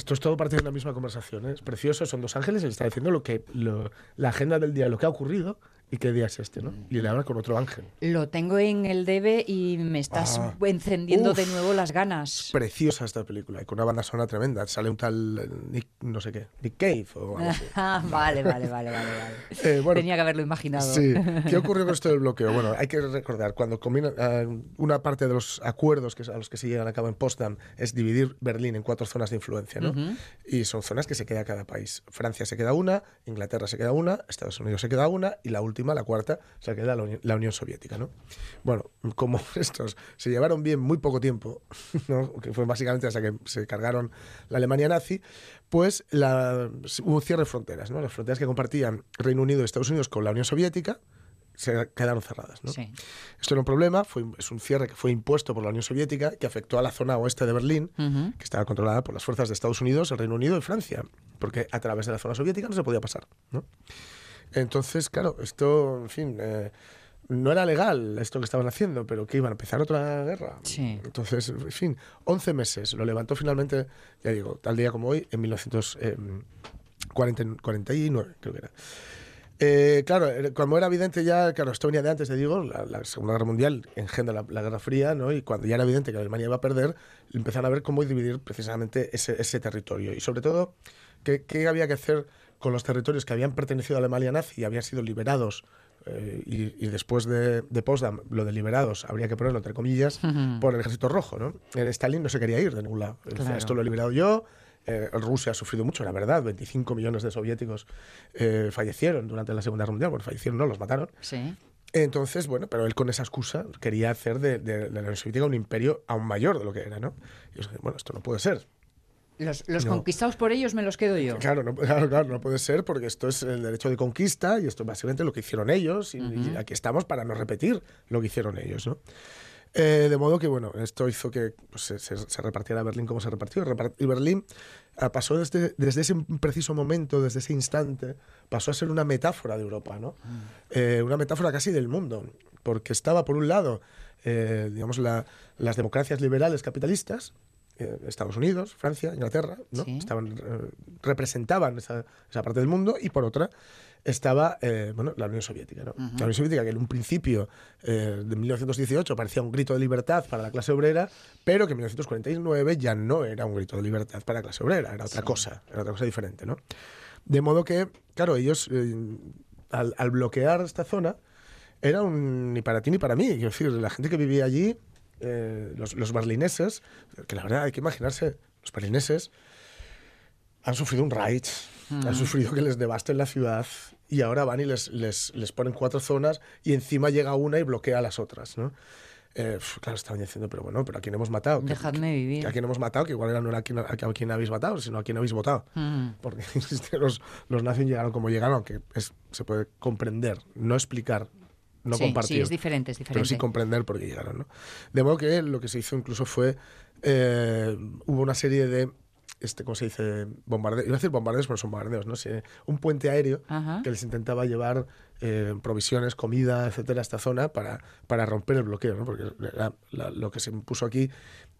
Esto es todo parte de una misma conversación. ¿eh? Es precioso, son dos ángeles le está diciendo lo que, lo- la agenda del día, lo que ha ocurrido y qué día es este, ¿no? Y le habla con otro ángel. Lo tengo en el debe y me estás Ah. encendiendo Uf. de nuevo las ganas. Preciosa esta película, y con una banda sonora tremenda. Sale un tal eh, Nick, no sé qué, Nick Cave o algo así. Ah, vale, vale, vale, vale. vale. Eh, bueno, Tenía que haberlo imaginado. Sí. ¿Qué ocurrió con esto del bloqueo? Bueno, hay que recordar, cuando combina- eh, una parte de los acuerdos que, a los que se llegan a cabo en Potsdam es dividir Berlín en cuatro zonas de influencia, ¿no? Ujú. Y son zonas que se queda cada país. Francia se queda una, Inglaterra se queda una, Estados Unidos se queda una y la última, la cuarta, se queda la, Uni- la Unión Soviética, ¿no? Bueno, como estos se llevaron bien muy poco tiempo, ¿no? que fue básicamente hasta que se cargaron la Alemania nazi, pues la, hubo cierre de fronteras, ¿no? Las fronteras que compartían Reino Unido y Estados Unidos con la Unión Soviética se quedaron cerradas, ¿no? Sí. Esto era un problema, fue, es un cierre que fue impuesto por la Unión Soviética, que afectó a la zona oeste de Berlín, que estaba controlada por las fuerzas de Estados Unidos, el Reino Unido y Francia, porque a través de la zona soviética no se podía pasar. ¿no? Entonces, claro, esto, en fin, eh, no era legal esto que estaban haciendo, pero que iban a empezar otra guerra. Sí. Entonces, en fin, 11 meses. Lo levantó finalmente, ya digo, tal día como hoy, en 1949, creo que era. Eh, claro, eh, como era evidente ya, claro, esto venía de antes, te digo, la, la Segunda Guerra Mundial engendra la, la Guerra Fría, ¿no? Y cuando ya era evidente que Alemania iba a perder, empezaron a ver cómo dividir precisamente ese, ese territorio. Y sobre todo, qué, qué había que hacer con los territorios que habían pertenecido a Alemania nazi y habían sido liberados. eh, y, y después de, de Potsdam, lo de liberados, habría que ponerlo entre comillas, por el ejército rojo, ¿no? Eh, Stalin no se quería ir de ningún lado. Decía. Esto lo he liberado yo, eh, Rusia ha sufrido mucho, la verdad. 25 millones de soviéticos eh, fallecieron durante la Segunda Guerra Mundial. Bueno, fallecieron, no, los mataron. Sí. Entonces, bueno, pero él con esa excusa quería hacer de, de- de la Unión Soviética un imperio aún mayor de lo que era, ¿no? Y yo dije, bueno, esto no puede ser. Los, los No. conquistados por ellos me los quedo yo. Claro, no, claro, claro, no puede ser porque esto es el derecho de conquista y esto es básicamente lo que hicieron ellos y, y aquí estamos para no repetir lo que hicieron ellos, ¿no? Eh, de modo que, bueno, esto hizo que pues, se, se- repartiera Berlín como se repartió. Repar- Y Berlín ah, pasó desde, desde ese preciso momento, desde ese instante, pasó a ser una metáfora de Europa, ¿no? Eh, una metáfora casi del mundo, porque estaba, por un lado, eh, digamos, la- las democracias liberales capitalistas, eh, Estados Unidos, Francia, Inglaterra, ¿no? Sí. Estaban, eh, representaban esa, esa parte del mundo y por otra estaba eh, bueno, la Unión Soviética. ¿no? La Unión Soviética, que en un principio eh, de 1918 parecía un grito de libertad para la clase obrera, pero que en 1949 ya no era un grito de libertad para la clase obrera, era otra cosa, era otra cosa diferente. ¿no? De modo que, claro, ellos eh, al, al bloquear esta zona, era un ni para ti ni para mí. Quiero decir, la gente que vivía allí, eh, los, los berlineses, que la verdad hay que imaginarse, los berlineses han sufrido un raid, Mm. han sufrido que les devasten la ciudad y ahora van y les, les, les ponen cuatro zonas y encima llega una y bloquea las otras, ¿no? Eh, claro, estaban diciendo, pero bueno, pero ¿a quién hemos matado? Que- Dejadme vivir. ¿A quién hemos matado? Que igual era no era a quién, a quién habéis matado, sino a quién habéis votado. Mm. Porque los, los nazis llegaron como llegaron, aunque es- se puede comprender, no explicar, no Sí, compartir. sí, es diferente, es Pero sí comprender por qué llegaron. ¿no? De modo que lo que se hizo incluso fue, eh, hubo una serie de, este, ¿cómo se dice? Bombardeos, iba a decir bombardeos, pero son bombardeos, ¿no? sé un puente aéreo Ajá. que les intentaba llevar eh, provisiones, comida, etcétera, a esta zona para, para romper el bloqueo, ¿no? Porque la- la- lo que se impuso aquí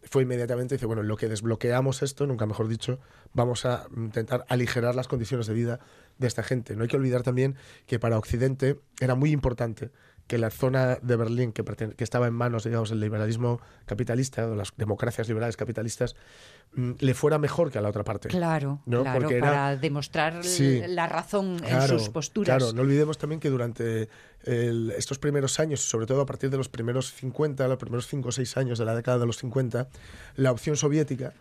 fue inmediatamente, dice, bueno, lo que desbloqueamos esto, nunca mejor dicho, vamos a intentar aligerar las condiciones de vida de esta gente. No hay que olvidar también que para Occidente era muy importante que la zona de Berlín que, estaba en manos, digamos, del liberalismo capitalista, de las democracias liberales capitalistas, mm, le fuera mejor que a la otra parte. Claro, ¿no? claro, Porque era- para demostrar Sí. la razón Claro, en sus posturas. Claro, no olvidemos también que durante el- estos primeros años, sobre todo a partir de los primeros 50, los primeros 5 o 6 años de la década de los 50, la opción soviética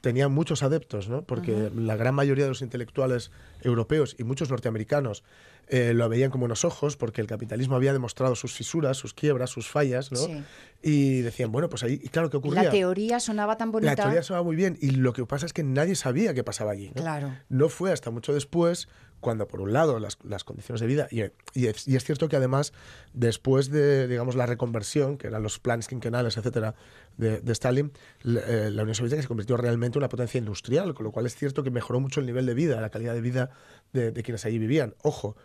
tenía muchos adeptos, ¿no? porque la gran mayoría de los intelectuales europeos y muchos norteamericanos eh, lo veían como unos ojos, porque el capitalismo había demostrado sus fisuras, sus quiebras, sus fallas, ¿no? Sí. y decían, bueno, pues ahí, y claro, ¿qué ocurría? La teoría sonaba tan bonita. La teoría sonaba muy bien y lo que pasa es que nadie sabía qué pasaba allí. ¿no? Claro. No fue hasta mucho después cuando, por un lado, las, las condiciones de vida, y, es, cierto que además, después de, digamos, la reconversión, que eran los planes quinquenales, etcétera, de, Stalin, la, eh, la Unión Soviética se convirtió realmente en una potencia industrial, con lo cual es cierto que mejoró mucho el nivel de vida, la calidad de vida de quienes allí vivían. Ojo,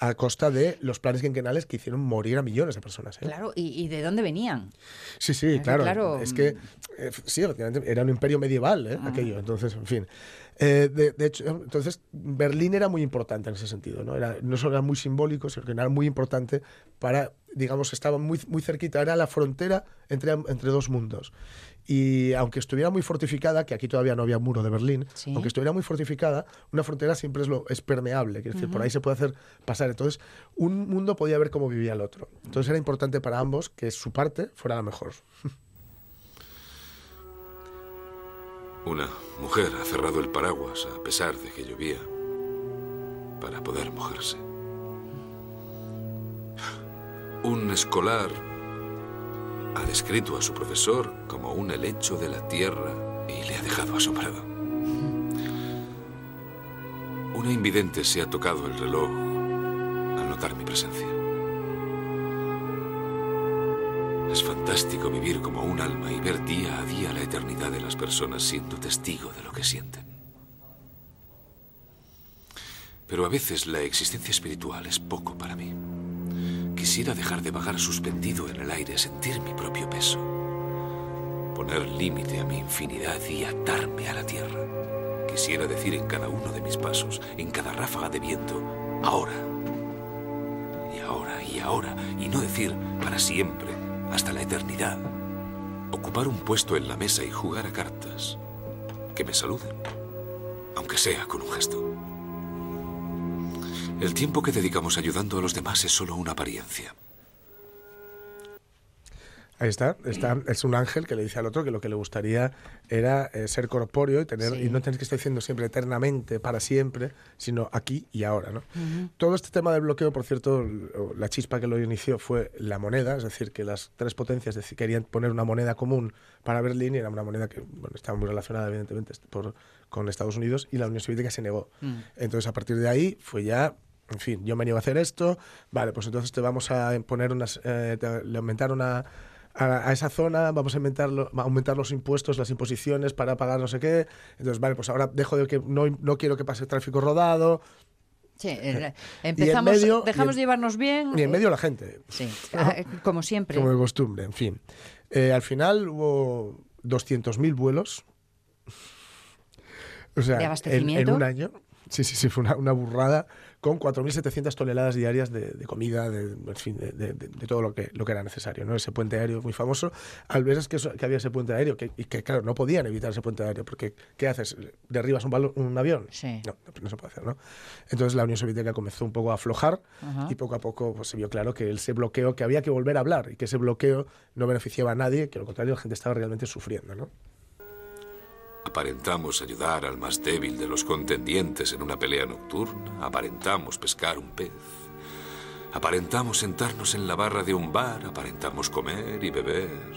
a costa de los planes quinquenales que hicieron morir a millones de personas. ¿eh? Claro, ¿y, y de dónde venían? Sí, sí, claro. claro, Es que, eh, sí, efectivamente, era un imperio medieval, ¿eh? aquello. Entonces, en fin. Eh, de, de hecho, entonces, Berlín era muy importante en ese sentido. No, era, no solo era muy simbólico, sino que era muy importante para, digamos, estaba muy, muy cerquita, era la frontera entre, entre dos mundos. Y aunque estuviera muy fortificada, que aquí todavía no había muro de Berlín, Sí. aunque estuviera muy fortificada, una frontera siempre es, lo, es permeable, quiere decir, por ahí se puede hacer pasar. Entonces, un mundo podía ver cómo vivía el otro. Entonces era importante para ambos que su parte fuera la mejor. Una mujer ha cerrado el paraguas a pesar de que llovía para poder mojarse. Un escolar ha descrito a su profesor como un helecho de la tierra y le ha dejado asombrado. Una invidente se ha tocado el reloj al notar mi presencia. Es fantástico vivir como un alma y ver día a día la eternidad de las personas siendo testigo de lo que sienten. Pero a veces la existencia espiritual es poco para mí. Quisiera dejar de vagar suspendido en el aire, sentir mi propio peso, poner límite a mi infinidad y atarme a la tierra. Quisiera decir en cada uno de mis pasos, en cada ráfaga de viento, ahora. Y ahora, y ahora, y no decir para siempre, hasta la eternidad. Ocupar un puesto en la mesa y jugar a cartas. Que me saluden, aunque sea con un gesto. El tiempo que dedicamos ayudando a los demás es solo una apariencia. Ahí está, está, es un ángel que le dice al otro que lo que le gustaría era eh, ser corpóreo y tener Sí. y no tener que estar diciendo siempre eternamente, para siempre, sino aquí y ahora. ¿no? Todo este tema del bloqueo, por cierto, la chispa que lo inició fue la moneda, es decir, que las tres potencias querían poner una moneda común para Berlín y era una moneda que bueno, estaba muy relacionada, evidentemente, por, con Estados Unidos y la Unión Soviética se negó. Mm. Entonces, a partir de ahí fue ya, en fin, yo me niego a hacer esto, vale, pues entonces te vamos a poner unas, eh, te- le aumentaron a, a, esa zona, vamos a aumentar, lo- a aumentar los impuestos, las imposiciones para pagar no sé qué, entonces, vale, pues ahora dejo de que, no, no quiero que pase tráfico rodado, Sí, eh, en empezamos, medio- dejamos en- de llevarnos bien. y en eh, medio la gente. Sí, ah, como siempre. Como de costumbre, en fin. Eh, al final hubo 200.000 vuelos O sea, ¿De en- abastecimiento? En, un año. Sí, sí, sí, fue una, una burrada con 4.700 toneladas diarias de, de comida, de, en fin, de, de- de- de todo lo que, lo que era necesario. ¿no? Ese puente aéreo muy famoso. Al ver es que, eso- que había ese puente aéreo, que, y que claro, no podían evitar ese puente aéreo, porque ¿qué haces? ¿Derribas un, un avión? Sí. No, no, no se puede hacer, ¿no? Entonces la Unión Soviética comenzó un poco a aflojar Ajá. y poco a poco pues, se vio claro que ese bloqueo, que había que volver a hablar y que ese bloqueo no beneficiaba a nadie, que al contrario la gente estaba realmente sufriendo, ¿no? Aparentamos ayudar al más débil de los contendientes en una pelea nocturna. Aparentamos pescar un pez. Aparentamos sentarnos en la barra de un bar. Aparentamos comer y beber.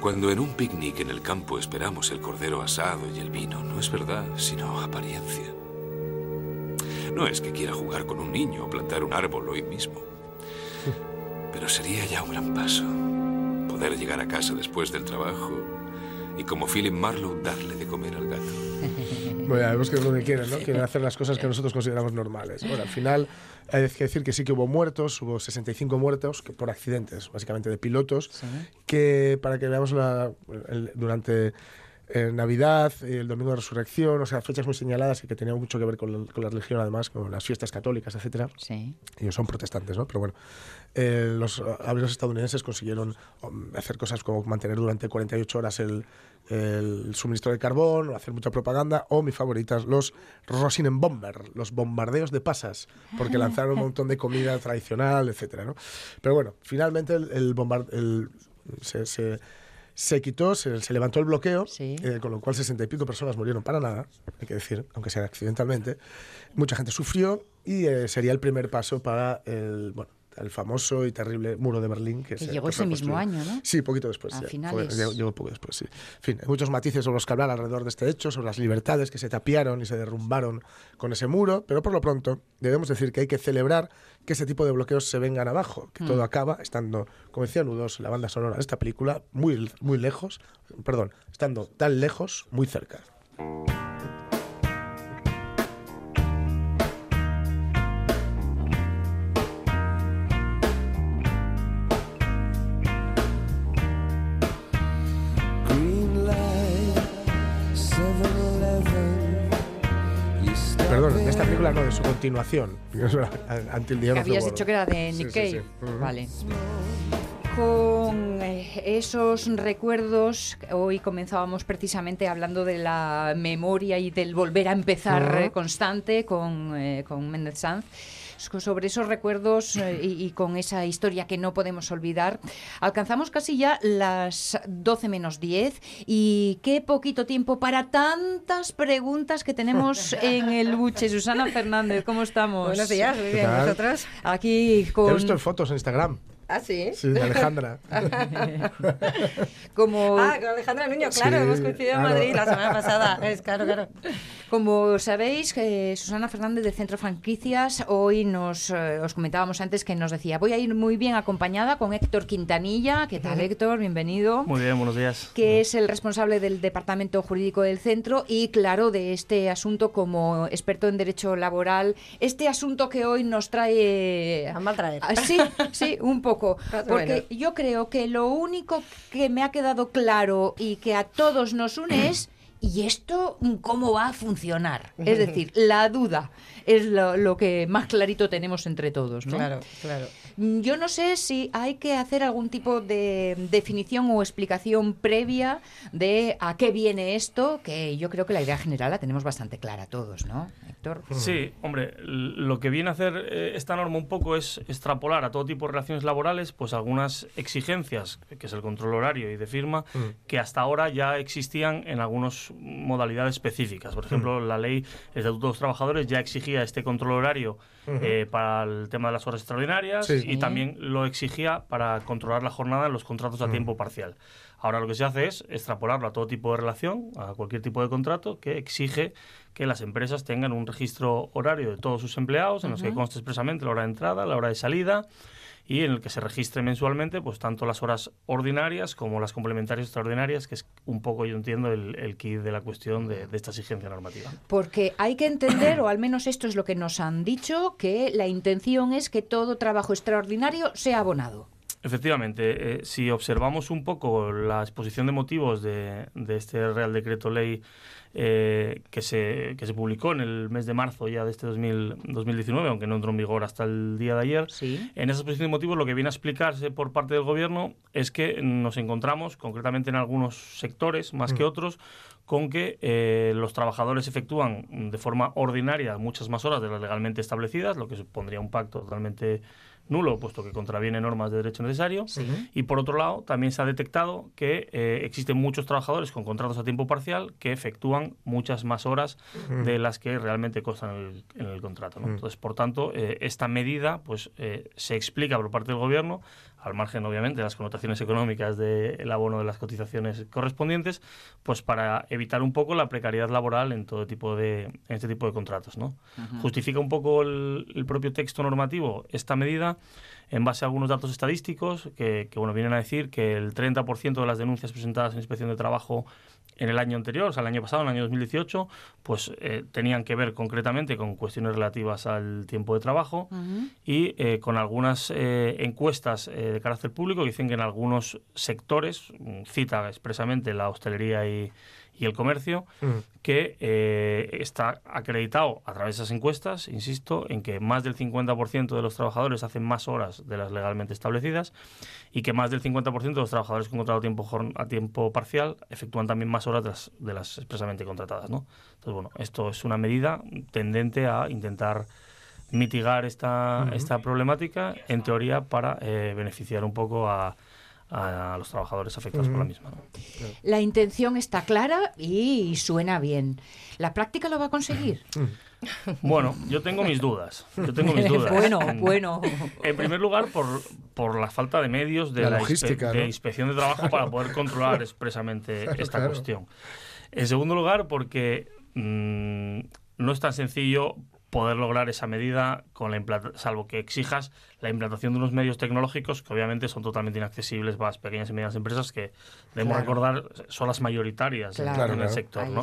Cuando en un picnic en el campo esperamos el cordero asado y el vino, no es verdad, sino apariencia. No es que quiera jugar con un niño o plantar un árbol hoy mismo. Pero sería ya un gran paso. Poder llegar a casa después del trabajo y como Philip Marlowe darle de comer al gato. Bueno, ya vemos que es lo que quieren, ¿no? Quieren hacer las cosas que nosotros consideramos normales. Bueno, al final hay que decir que sí que hubo muertos, hubo 65 muertos que por accidentes, básicamente de pilotos, que para que veamos la, el- durante eh, Navidad, el Domingo de Resurrección, o sea, fechas muy señaladas y que tenían mucho que ver con, la- con la religión, además, con las fiestas católicas, etcétera. Sí. Ellos son protestantes, ¿no? Pero bueno, eh, los aviones estadounidenses consiguieron um, hacer cosas como mantener durante 48 horas el, el suministro de carbón, o hacer mucha propaganda, o mis favoritas, los Rosinenbomber, los bombardeos de pasas, porque lanzaron un montón de comida tradicional, etcétera, ¿no? Pero bueno, finalmente el, el el- se, se- se quitó, se, se levantó el bloqueo, eh, con lo cual 60 y pico personas murieron para nada, hay que decir, aunque sea accidentalmente. Mucha gente sufrió y eh, sería el primer paso para el, bueno, el famoso y terrible muro de Berlín. Que, Que se- llegó que ese mismo año, ¿no? Sí, poquito después. A ya. finales. Fue- llegó, llegó poco después, sí. En fin, hay muchos matices sobre los que hablar alrededor de este hecho, sobre las libertades que se tapiaron y se derrumbaron con ese muro, pero por lo pronto debemos decir que hay que celebrar que ese tipo de bloqueos se vengan abajo, que Mm. todo acaba estando, como decía Nudos, la banda sonora de esta película, muy, muy lejos, perdón, estando tan lejos, muy cerca. De su continuación. Until the habías dicho que era de Sí, Nick sí, Cave. sí. Ujú. Vale. Con eh, esos recuerdos, hoy comenzábamos precisamente hablando de la memoria y del volver a empezar Ujú. eh, constante con, eh, con Méndez Sanz. So- Sobre esos recuerdos eh, y, y con esa historia que no podemos olvidar, alcanzamos casi ya las 12 menos 10 y qué poquito tiempo para tantas preguntas que tenemos en el buche. Susana Fernández, ¿cómo estamos? Buenos días, muy ¿Qué bien, tal? ¿vosotros? Aquí Te he con... visto en fotos en Instagram. ¿Ah, sí? Sí, de Alejandra. Como... Ah, con Alejandra Nuño, claro, Sí, hemos coincidido en claro. Madrid la semana pasada. Es claro, claro. Como sabéis, eh, Susana Fernández de Centro Franquicias hoy nos eh, os comentábamos antes que nos decía voy a ir muy bien acompañada con Héctor Quintanilla. ¿Qué tal, Héctor? Bienvenido. Muy bien, buenos días. que es el responsable del departamento jurídico del centro y, claro, de este asunto como experto en derecho laboral. Este asunto que hoy nos trae... A mal traer. Ah, Sí, sí, un poco. Porque yo creo que lo único que me ha quedado claro y que a todos nos une es... ¿Y esto cómo va a funcionar? Es decir, la duda es lo, lo que más clarito tenemos entre todos, ¿no? Claro, claro. Yo no sé si hay que hacer algún tipo de definición o explicación previa de a qué viene esto, que yo creo que la idea general la tenemos bastante clara todos, ¿no, Sí, hombre, lo que viene a hacer eh, esta norma un poco es extrapolar a todo tipo de relaciones laborales pues algunas exigencias, que es el control horario y de firma, que hasta ahora ya existían en algunas modalidades específicas. Por ejemplo, la ley del Estatuto de los Trabajadores ya exigía este control horario eh, para el tema de las horas extraordinarias Sí. y también lo exigía para controlar la jornada en los contratos a Ujú. tiempo parcial. Ahora lo que se hace es extrapolarlo a todo tipo de relación, a cualquier tipo de contrato que exige que las empresas tengan un registro horario de todos sus empleados en los que conste expresamente la hora de entrada, la hora de salida y en el que se registre mensualmente pues tanto las horas ordinarias como las complementarias extraordinarias, que es un poco yo entiendo el, el kit de la cuestión de, de esta exigencia normativa. Porque hay que entender, o al menos esto es lo que nos han dicho, que la intención es que todo trabajo extraordinario sea abonado. Efectivamente, eh, si observamos un poco la exposición de motivos de, de este Real Decreto Ley eh, que, se, que se publicó en el mes de marzo ya de este 2000 2019, aunque no entró en vigor hasta el día de ayer, en esa exposición de motivos lo que viene a explicarse por parte del Gobierno es que nos encontramos, concretamente en algunos sectores más que Mm. otros, con que eh, los trabajadores efectúan de forma ordinaria muchas más horas de las legalmente establecidas, lo que supondría un pacto totalmente nulo, puesto que contraviene normas de derecho necesario. Y por otro lado, también se ha detectado que eh, existen muchos trabajadores con contratos a tiempo parcial que efectúan muchas más horas Mm. de las que realmente constan en el, en el contrato. ¿no? Mm. Entonces, por tanto, eh, esta medida pues eh, se explica por parte del Gobierno, al margen, obviamente, de las connotaciones económicas del abono de las cotizaciones correspondientes, pues para evitar un poco la precariedad laboral en todo tipo de en este tipo de contratos. ¿no? Justifica un poco el, el propio texto normativo esta medida en base a algunos datos estadísticos que, que, bueno, vienen a decir que el 30% de las denuncias presentadas en inspección de trabajo en el año anterior, o sea, el año pasado, en el año 2018, pues eh, tenían que ver concretamente con cuestiones relativas al tiempo de trabajo y eh, con algunas eh, encuestas de carácter público que dicen que en algunos sectores, mm, cita expresamente la hostelería y, y el comercio, que eh, está acreditado a través de esas encuestas, insisto, en que más del 50% de los trabajadores hacen más horas de las legalmente establecidas y que más del 50% de los trabajadores con contrato tiempo, a tiempo parcial efectúan también más horas de las, de las expresamente contratadas. ¿no? Entonces, bueno, esto es una medida tendente a intentar mitigar esta, esta problemática, en teoría, para eh, beneficiar un poco a, a los trabajadores afectados por la misma. ¿no? La intención está clara y suena bien. ¿La práctica lo va a conseguir? Bueno, yo tengo mis dudas. Yo tengo mis dudas. Bueno, En- bueno. En primer lugar, por, por la falta de medios de La la, logística, inspe- de inspección de trabajo para poder controlar expresamente Claro, esta claro. cuestión. En segundo lugar, porque mm, no es tan sencillo poder lograr esa medida con la implanta- salvo que exijas la implantación de unos medios tecnológicos que obviamente son totalmente inaccesibles para las pequeñas y medianas empresas que debemos Claro. recordar son las mayoritarias en- Claro. el sector ¿no?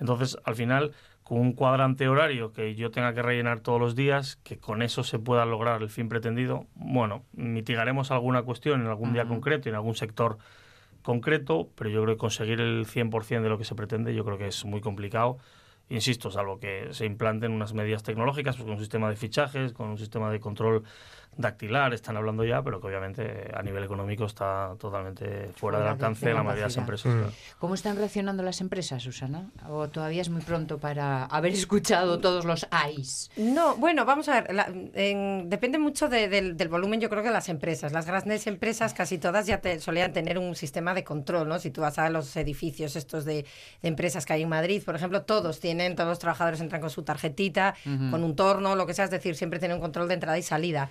entonces al final con un cuadrante horario que yo tenga que rellenar todos los días, que con eso se pueda lograr el fin pretendido, bueno, mitigaremos alguna cuestión en algún día concreto, en algún sector concreto, pero yo creo que conseguir el 100% de lo que se pretende, yo creo que es muy complicado. Insisto, salvo que se implanten unas medidas tecnológicas, pues con un sistema de fichajes, con un sistema de control dactilar, están hablando ya, pero que obviamente a nivel económico está totalmente fuera, del de- alcance de la mayoría de las empresas. claro. ¿Cómo están reaccionando las empresas, Susana? ¿O todavía es muy pronto para haber escuchado todos los AIS? No, bueno, vamos a ver. la- en- depende mucho de- del, del volumen, yo creo que de las empresas. Las grandes empresas, casi todas, ya te, solían tener un sistema de control, ¿no? Si tú vas a los edificios estos de, de empresas que hay en Madrid, por ejemplo, todos tienen, todos los trabajadores entran con su tarjetita, con un torno, lo que sea, es decir, siempre tienen un control de entrada y salida.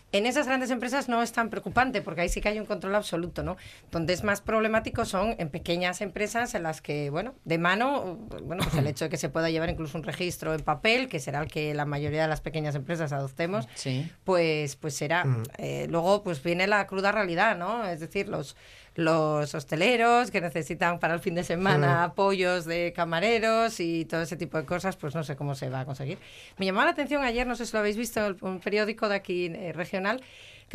En esas grandes empresas no es tan preocupante, porque ahí sí que hay un control absoluto, ¿no? Donde es más problemático son en pequeñas empresas en las que, bueno, de mano, bueno, pues el hecho de que se pueda llevar incluso un registro en papel, que será el que la mayoría de las pequeñas empresas adoptemos, pues, pues será. Mm. Eh, luego, pues viene la cruda realidad, ¿no? Es decir, los los hosteleros que necesitan para el fin de semana Mm. apoyos de camareros y todo ese tipo de cosas, pues no sé cómo se va a conseguir. Me llamó la atención ayer, no sé si lo habéis visto, un periódico de aquí eh, regional que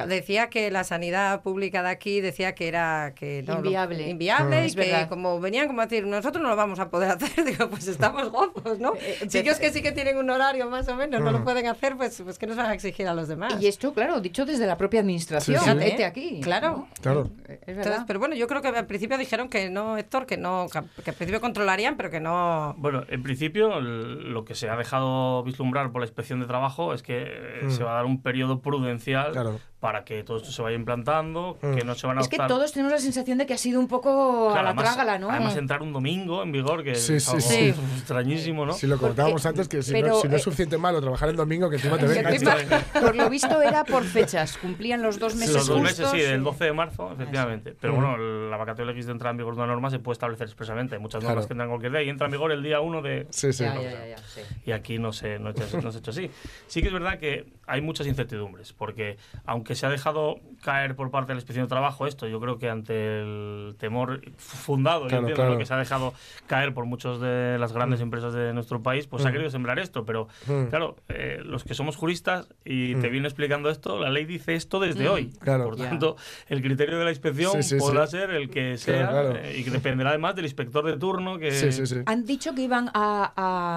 decía que la sanidad pública de aquí decía que era que no, lo- Inviable. inviable Mm. y Es que como venían como a decir nosotros no lo vamos a poder hacer digo pues estamos guapos no sitios que sí que tienen un horario más o menos no lo Mm. pueden hacer pues pues que nos van a exigir a los demás Y esto, claro, dicho desde la propia administración. Fíjate, Vete ¿eh? aquí. Claro. Claro. Es Entonces, verdad. pero bueno, yo creo que al principio dijeron que no, Héctor, que no, que, que al principio controlarían, pero que no. Bueno, en principio lo que se ha dejado vislumbrar por la inspección de trabajo es que eh, Mm. se va a dar un periodo prudencial Claro. Para que todo esto se vaya implantando, que no se van a Es que todos tenemos la sensación de que ha sido un poco Claro, a la además- trágala, ¿no? Además entrar un domingo en vigor, que Sí, es algo sí. extrañísimo, ¿no? Si lo comentábamos antes, que si, pero, no, si no eh, es suficiente malo trabajar en domingo, que encima te venga. encima, por lo visto era por fechas, cumplían los dos meses Los dos meses, justos. sí, del 12 de marzo, efectivamente. Pero Mm. bueno, el- la vacatio legis de entrada en vigor de una norma se puede establecer expresamente. Hay muchas normas Claro. que entran cualquier día y entra en vigor el día 1 de... Sí, sí. Ya, ya, ya, ya, sí. Y aquí no se, no, se- no se ha hecho así. Sí que es verdad que hay muchas incertidumbres, porque aunque se ha dejado caer por parte de la inspección de trabajo esto, yo creo que ante el temor fundado, yo Claro, entiendo, claro. que se ha dejado caer por muchas de las grandes empresas de nuestro país, pues ha Mm. querido sembrar esto. Pero Mm. claro, eh, los que somos juristas y te Mm. viene explicando esto, la ley dice esto desde Mm. hoy. Claro. Por tanto, el criterio de la inspección Sí, sí, podrá sí. ser el que Claro, sea claro. eh, y que dependerá además del inspector de turno que... Sí, sí, sí. Han dicho que iban a,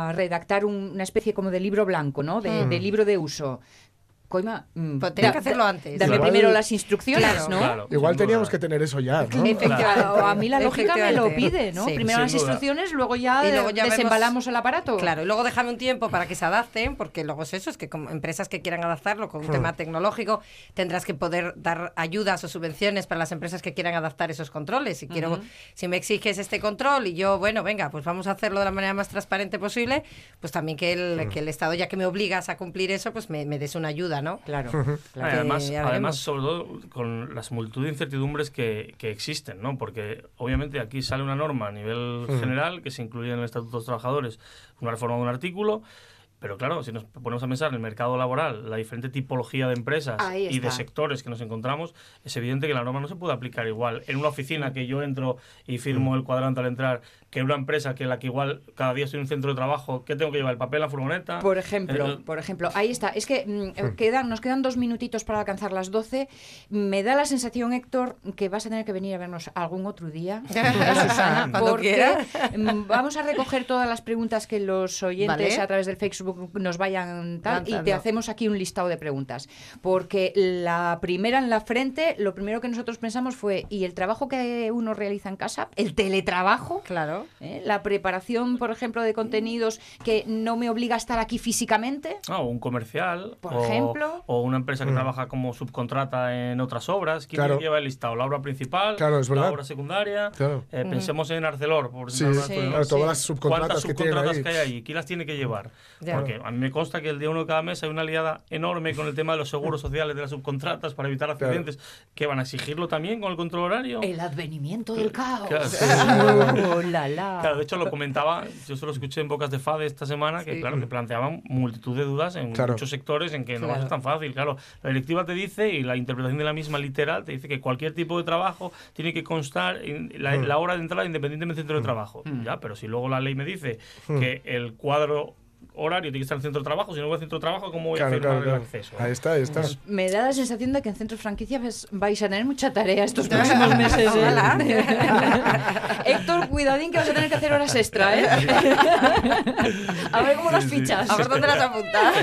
a redactar un- una especie como de libro blanco, ¿no? De, Mm. de libro de uso. Coima, mm, Pues tienen da- que hacerlo antes. Dame Igual- primero las instrucciones, Claro. ¿no? Claro, Igual sin duda. teníamos que tener eso ya, ¿no? Efectivamente. A mí la lógica me lo Efectivamente. pide, ¿no? Sí. Primero las duda. instrucciones, luego ya, Y luego ya vemos- desembalamos el aparato. Claro, y luego déjame un tiempo para que se adapten, porque luego es eso, es que como empresas que quieran adaptarlo con un Hmm. tema tecnológico, tendrás que poder dar ayudas o subvenciones para las empresas que quieran adaptar esos controles. Si quiero, si me exiges este control y yo, bueno, venga, pues vamos a hacerlo de la manera más transparente posible, pues también que el, Hmm. que el Estado, ya que me obligas a cumplir eso, pues me, me des una ayuda, ¿no? Claro. Ah, Además, además, sobre todo con las multitud de incertidumbres que, que existen, ¿no? Porque obviamente aquí sale una norma a nivel Mm. general que se incluye en el Estatuto de los Trabajadores, una reforma de un artículo. Pero claro, si nos ponemos a pensar en el mercado laboral, la diferente tipología de empresas y de sectores que nos encontramos, es evidente que la norma no se puede aplicar igual en una oficina que yo entro y firmo el cuadrante al entrar, que una empresa que la que igual cada día estoy en un centro de trabajo, ¿qué tengo que llevar? ¿El papel, la furgoneta? Por ejemplo, Eh, por ejemplo, ahí está. Es que mm, eh, quedan, nos quedan dos minutitos para alcanzar las 12. Me da la sensación, Héctor, que vas a tener que venir a vernos algún otro día, Susana, Cuando porque mm, vamos a recoger todas las preguntas que los oyentes Vale. a través del Facebook nos vayan tal y te hacemos aquí un listado de preguntas. Porque la primera en la frente, lo primero que nosotros pensamos fue, ¿y el trabajo que uno realiza en casa? ¿El teletrabajo? Claro. ¿Eh? La preparación, por ejemplo, de contenidos que no me obliga a estar aquí físicamente. Ah, o un comercial. Por o, ejemplo. O una empresa que Mm. trabaja como subcontrata en otras obras. ¿Quién Claro. lleva el listado? ¿La obra principal? Claro, es ¿La obra secundaria? Claro. Eh, Pensemos en Arcelor. Por Sí, sí. Claro, todas las subcontratas ¿Cuántas que tienen subcontratas ahí? que hay ahí? ¿Quién las tiene que llevar? Ya. Porque a mí me consta que el día uno de cada mes hay una aliada enorme con el tema de los seguros sociales de las subcontratas para evitar Claro. accidentes. ¿Que van a exigirlo también con el control horario? El advenimiento del caos. Claro, sí. Oh, la, la. Claro, de hecho lo comentaba, yo se lo escuché en bocas de FADE esta semana, que Sí. claro, que planteaban multitud de dudas en Claro. muchos sectores en que no va a ser tan fácil. Claro, la directiva te dice, y la interpretación de la misma literal, te dice que cualquier tipo de trabajo tiene que constar en la, Mm. la hora de entrada independientemente del centro de trabajo. Ya, pero si luego la ley me dice Mm. que el cuadro horario tiene que estar en el centro de trabajo, si no voy al centro de trabajo, ¿cómo voy a Claro, firmar claro, claro. el acceso? Ahí está, ahí está. Me da la sensación de que en centros franquicias vais a tener mucha tarea estos próximos meses. ¿eh? Héctor, cuidadín que vas a tener que hacer horas extra, ¿eh? a ver cómo las fichas. A ver dónde las apuntas.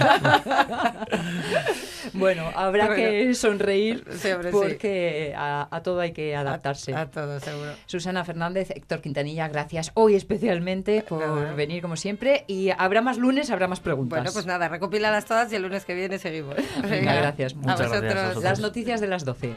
Bueno, habrá que sonreír porque a, todo hay que adaptarse. A, todo, seguro. Susana Fernández, Héctor Quintanilla, gracias hoy especialmente por venir como siempre. Y habrá más lunes, habrá más preguntas. Bueno, pues nada, recopiladas todas y el lunes que viene seguimos. Gracias. Muchas a vosotros. Gracias las noticias de las 12.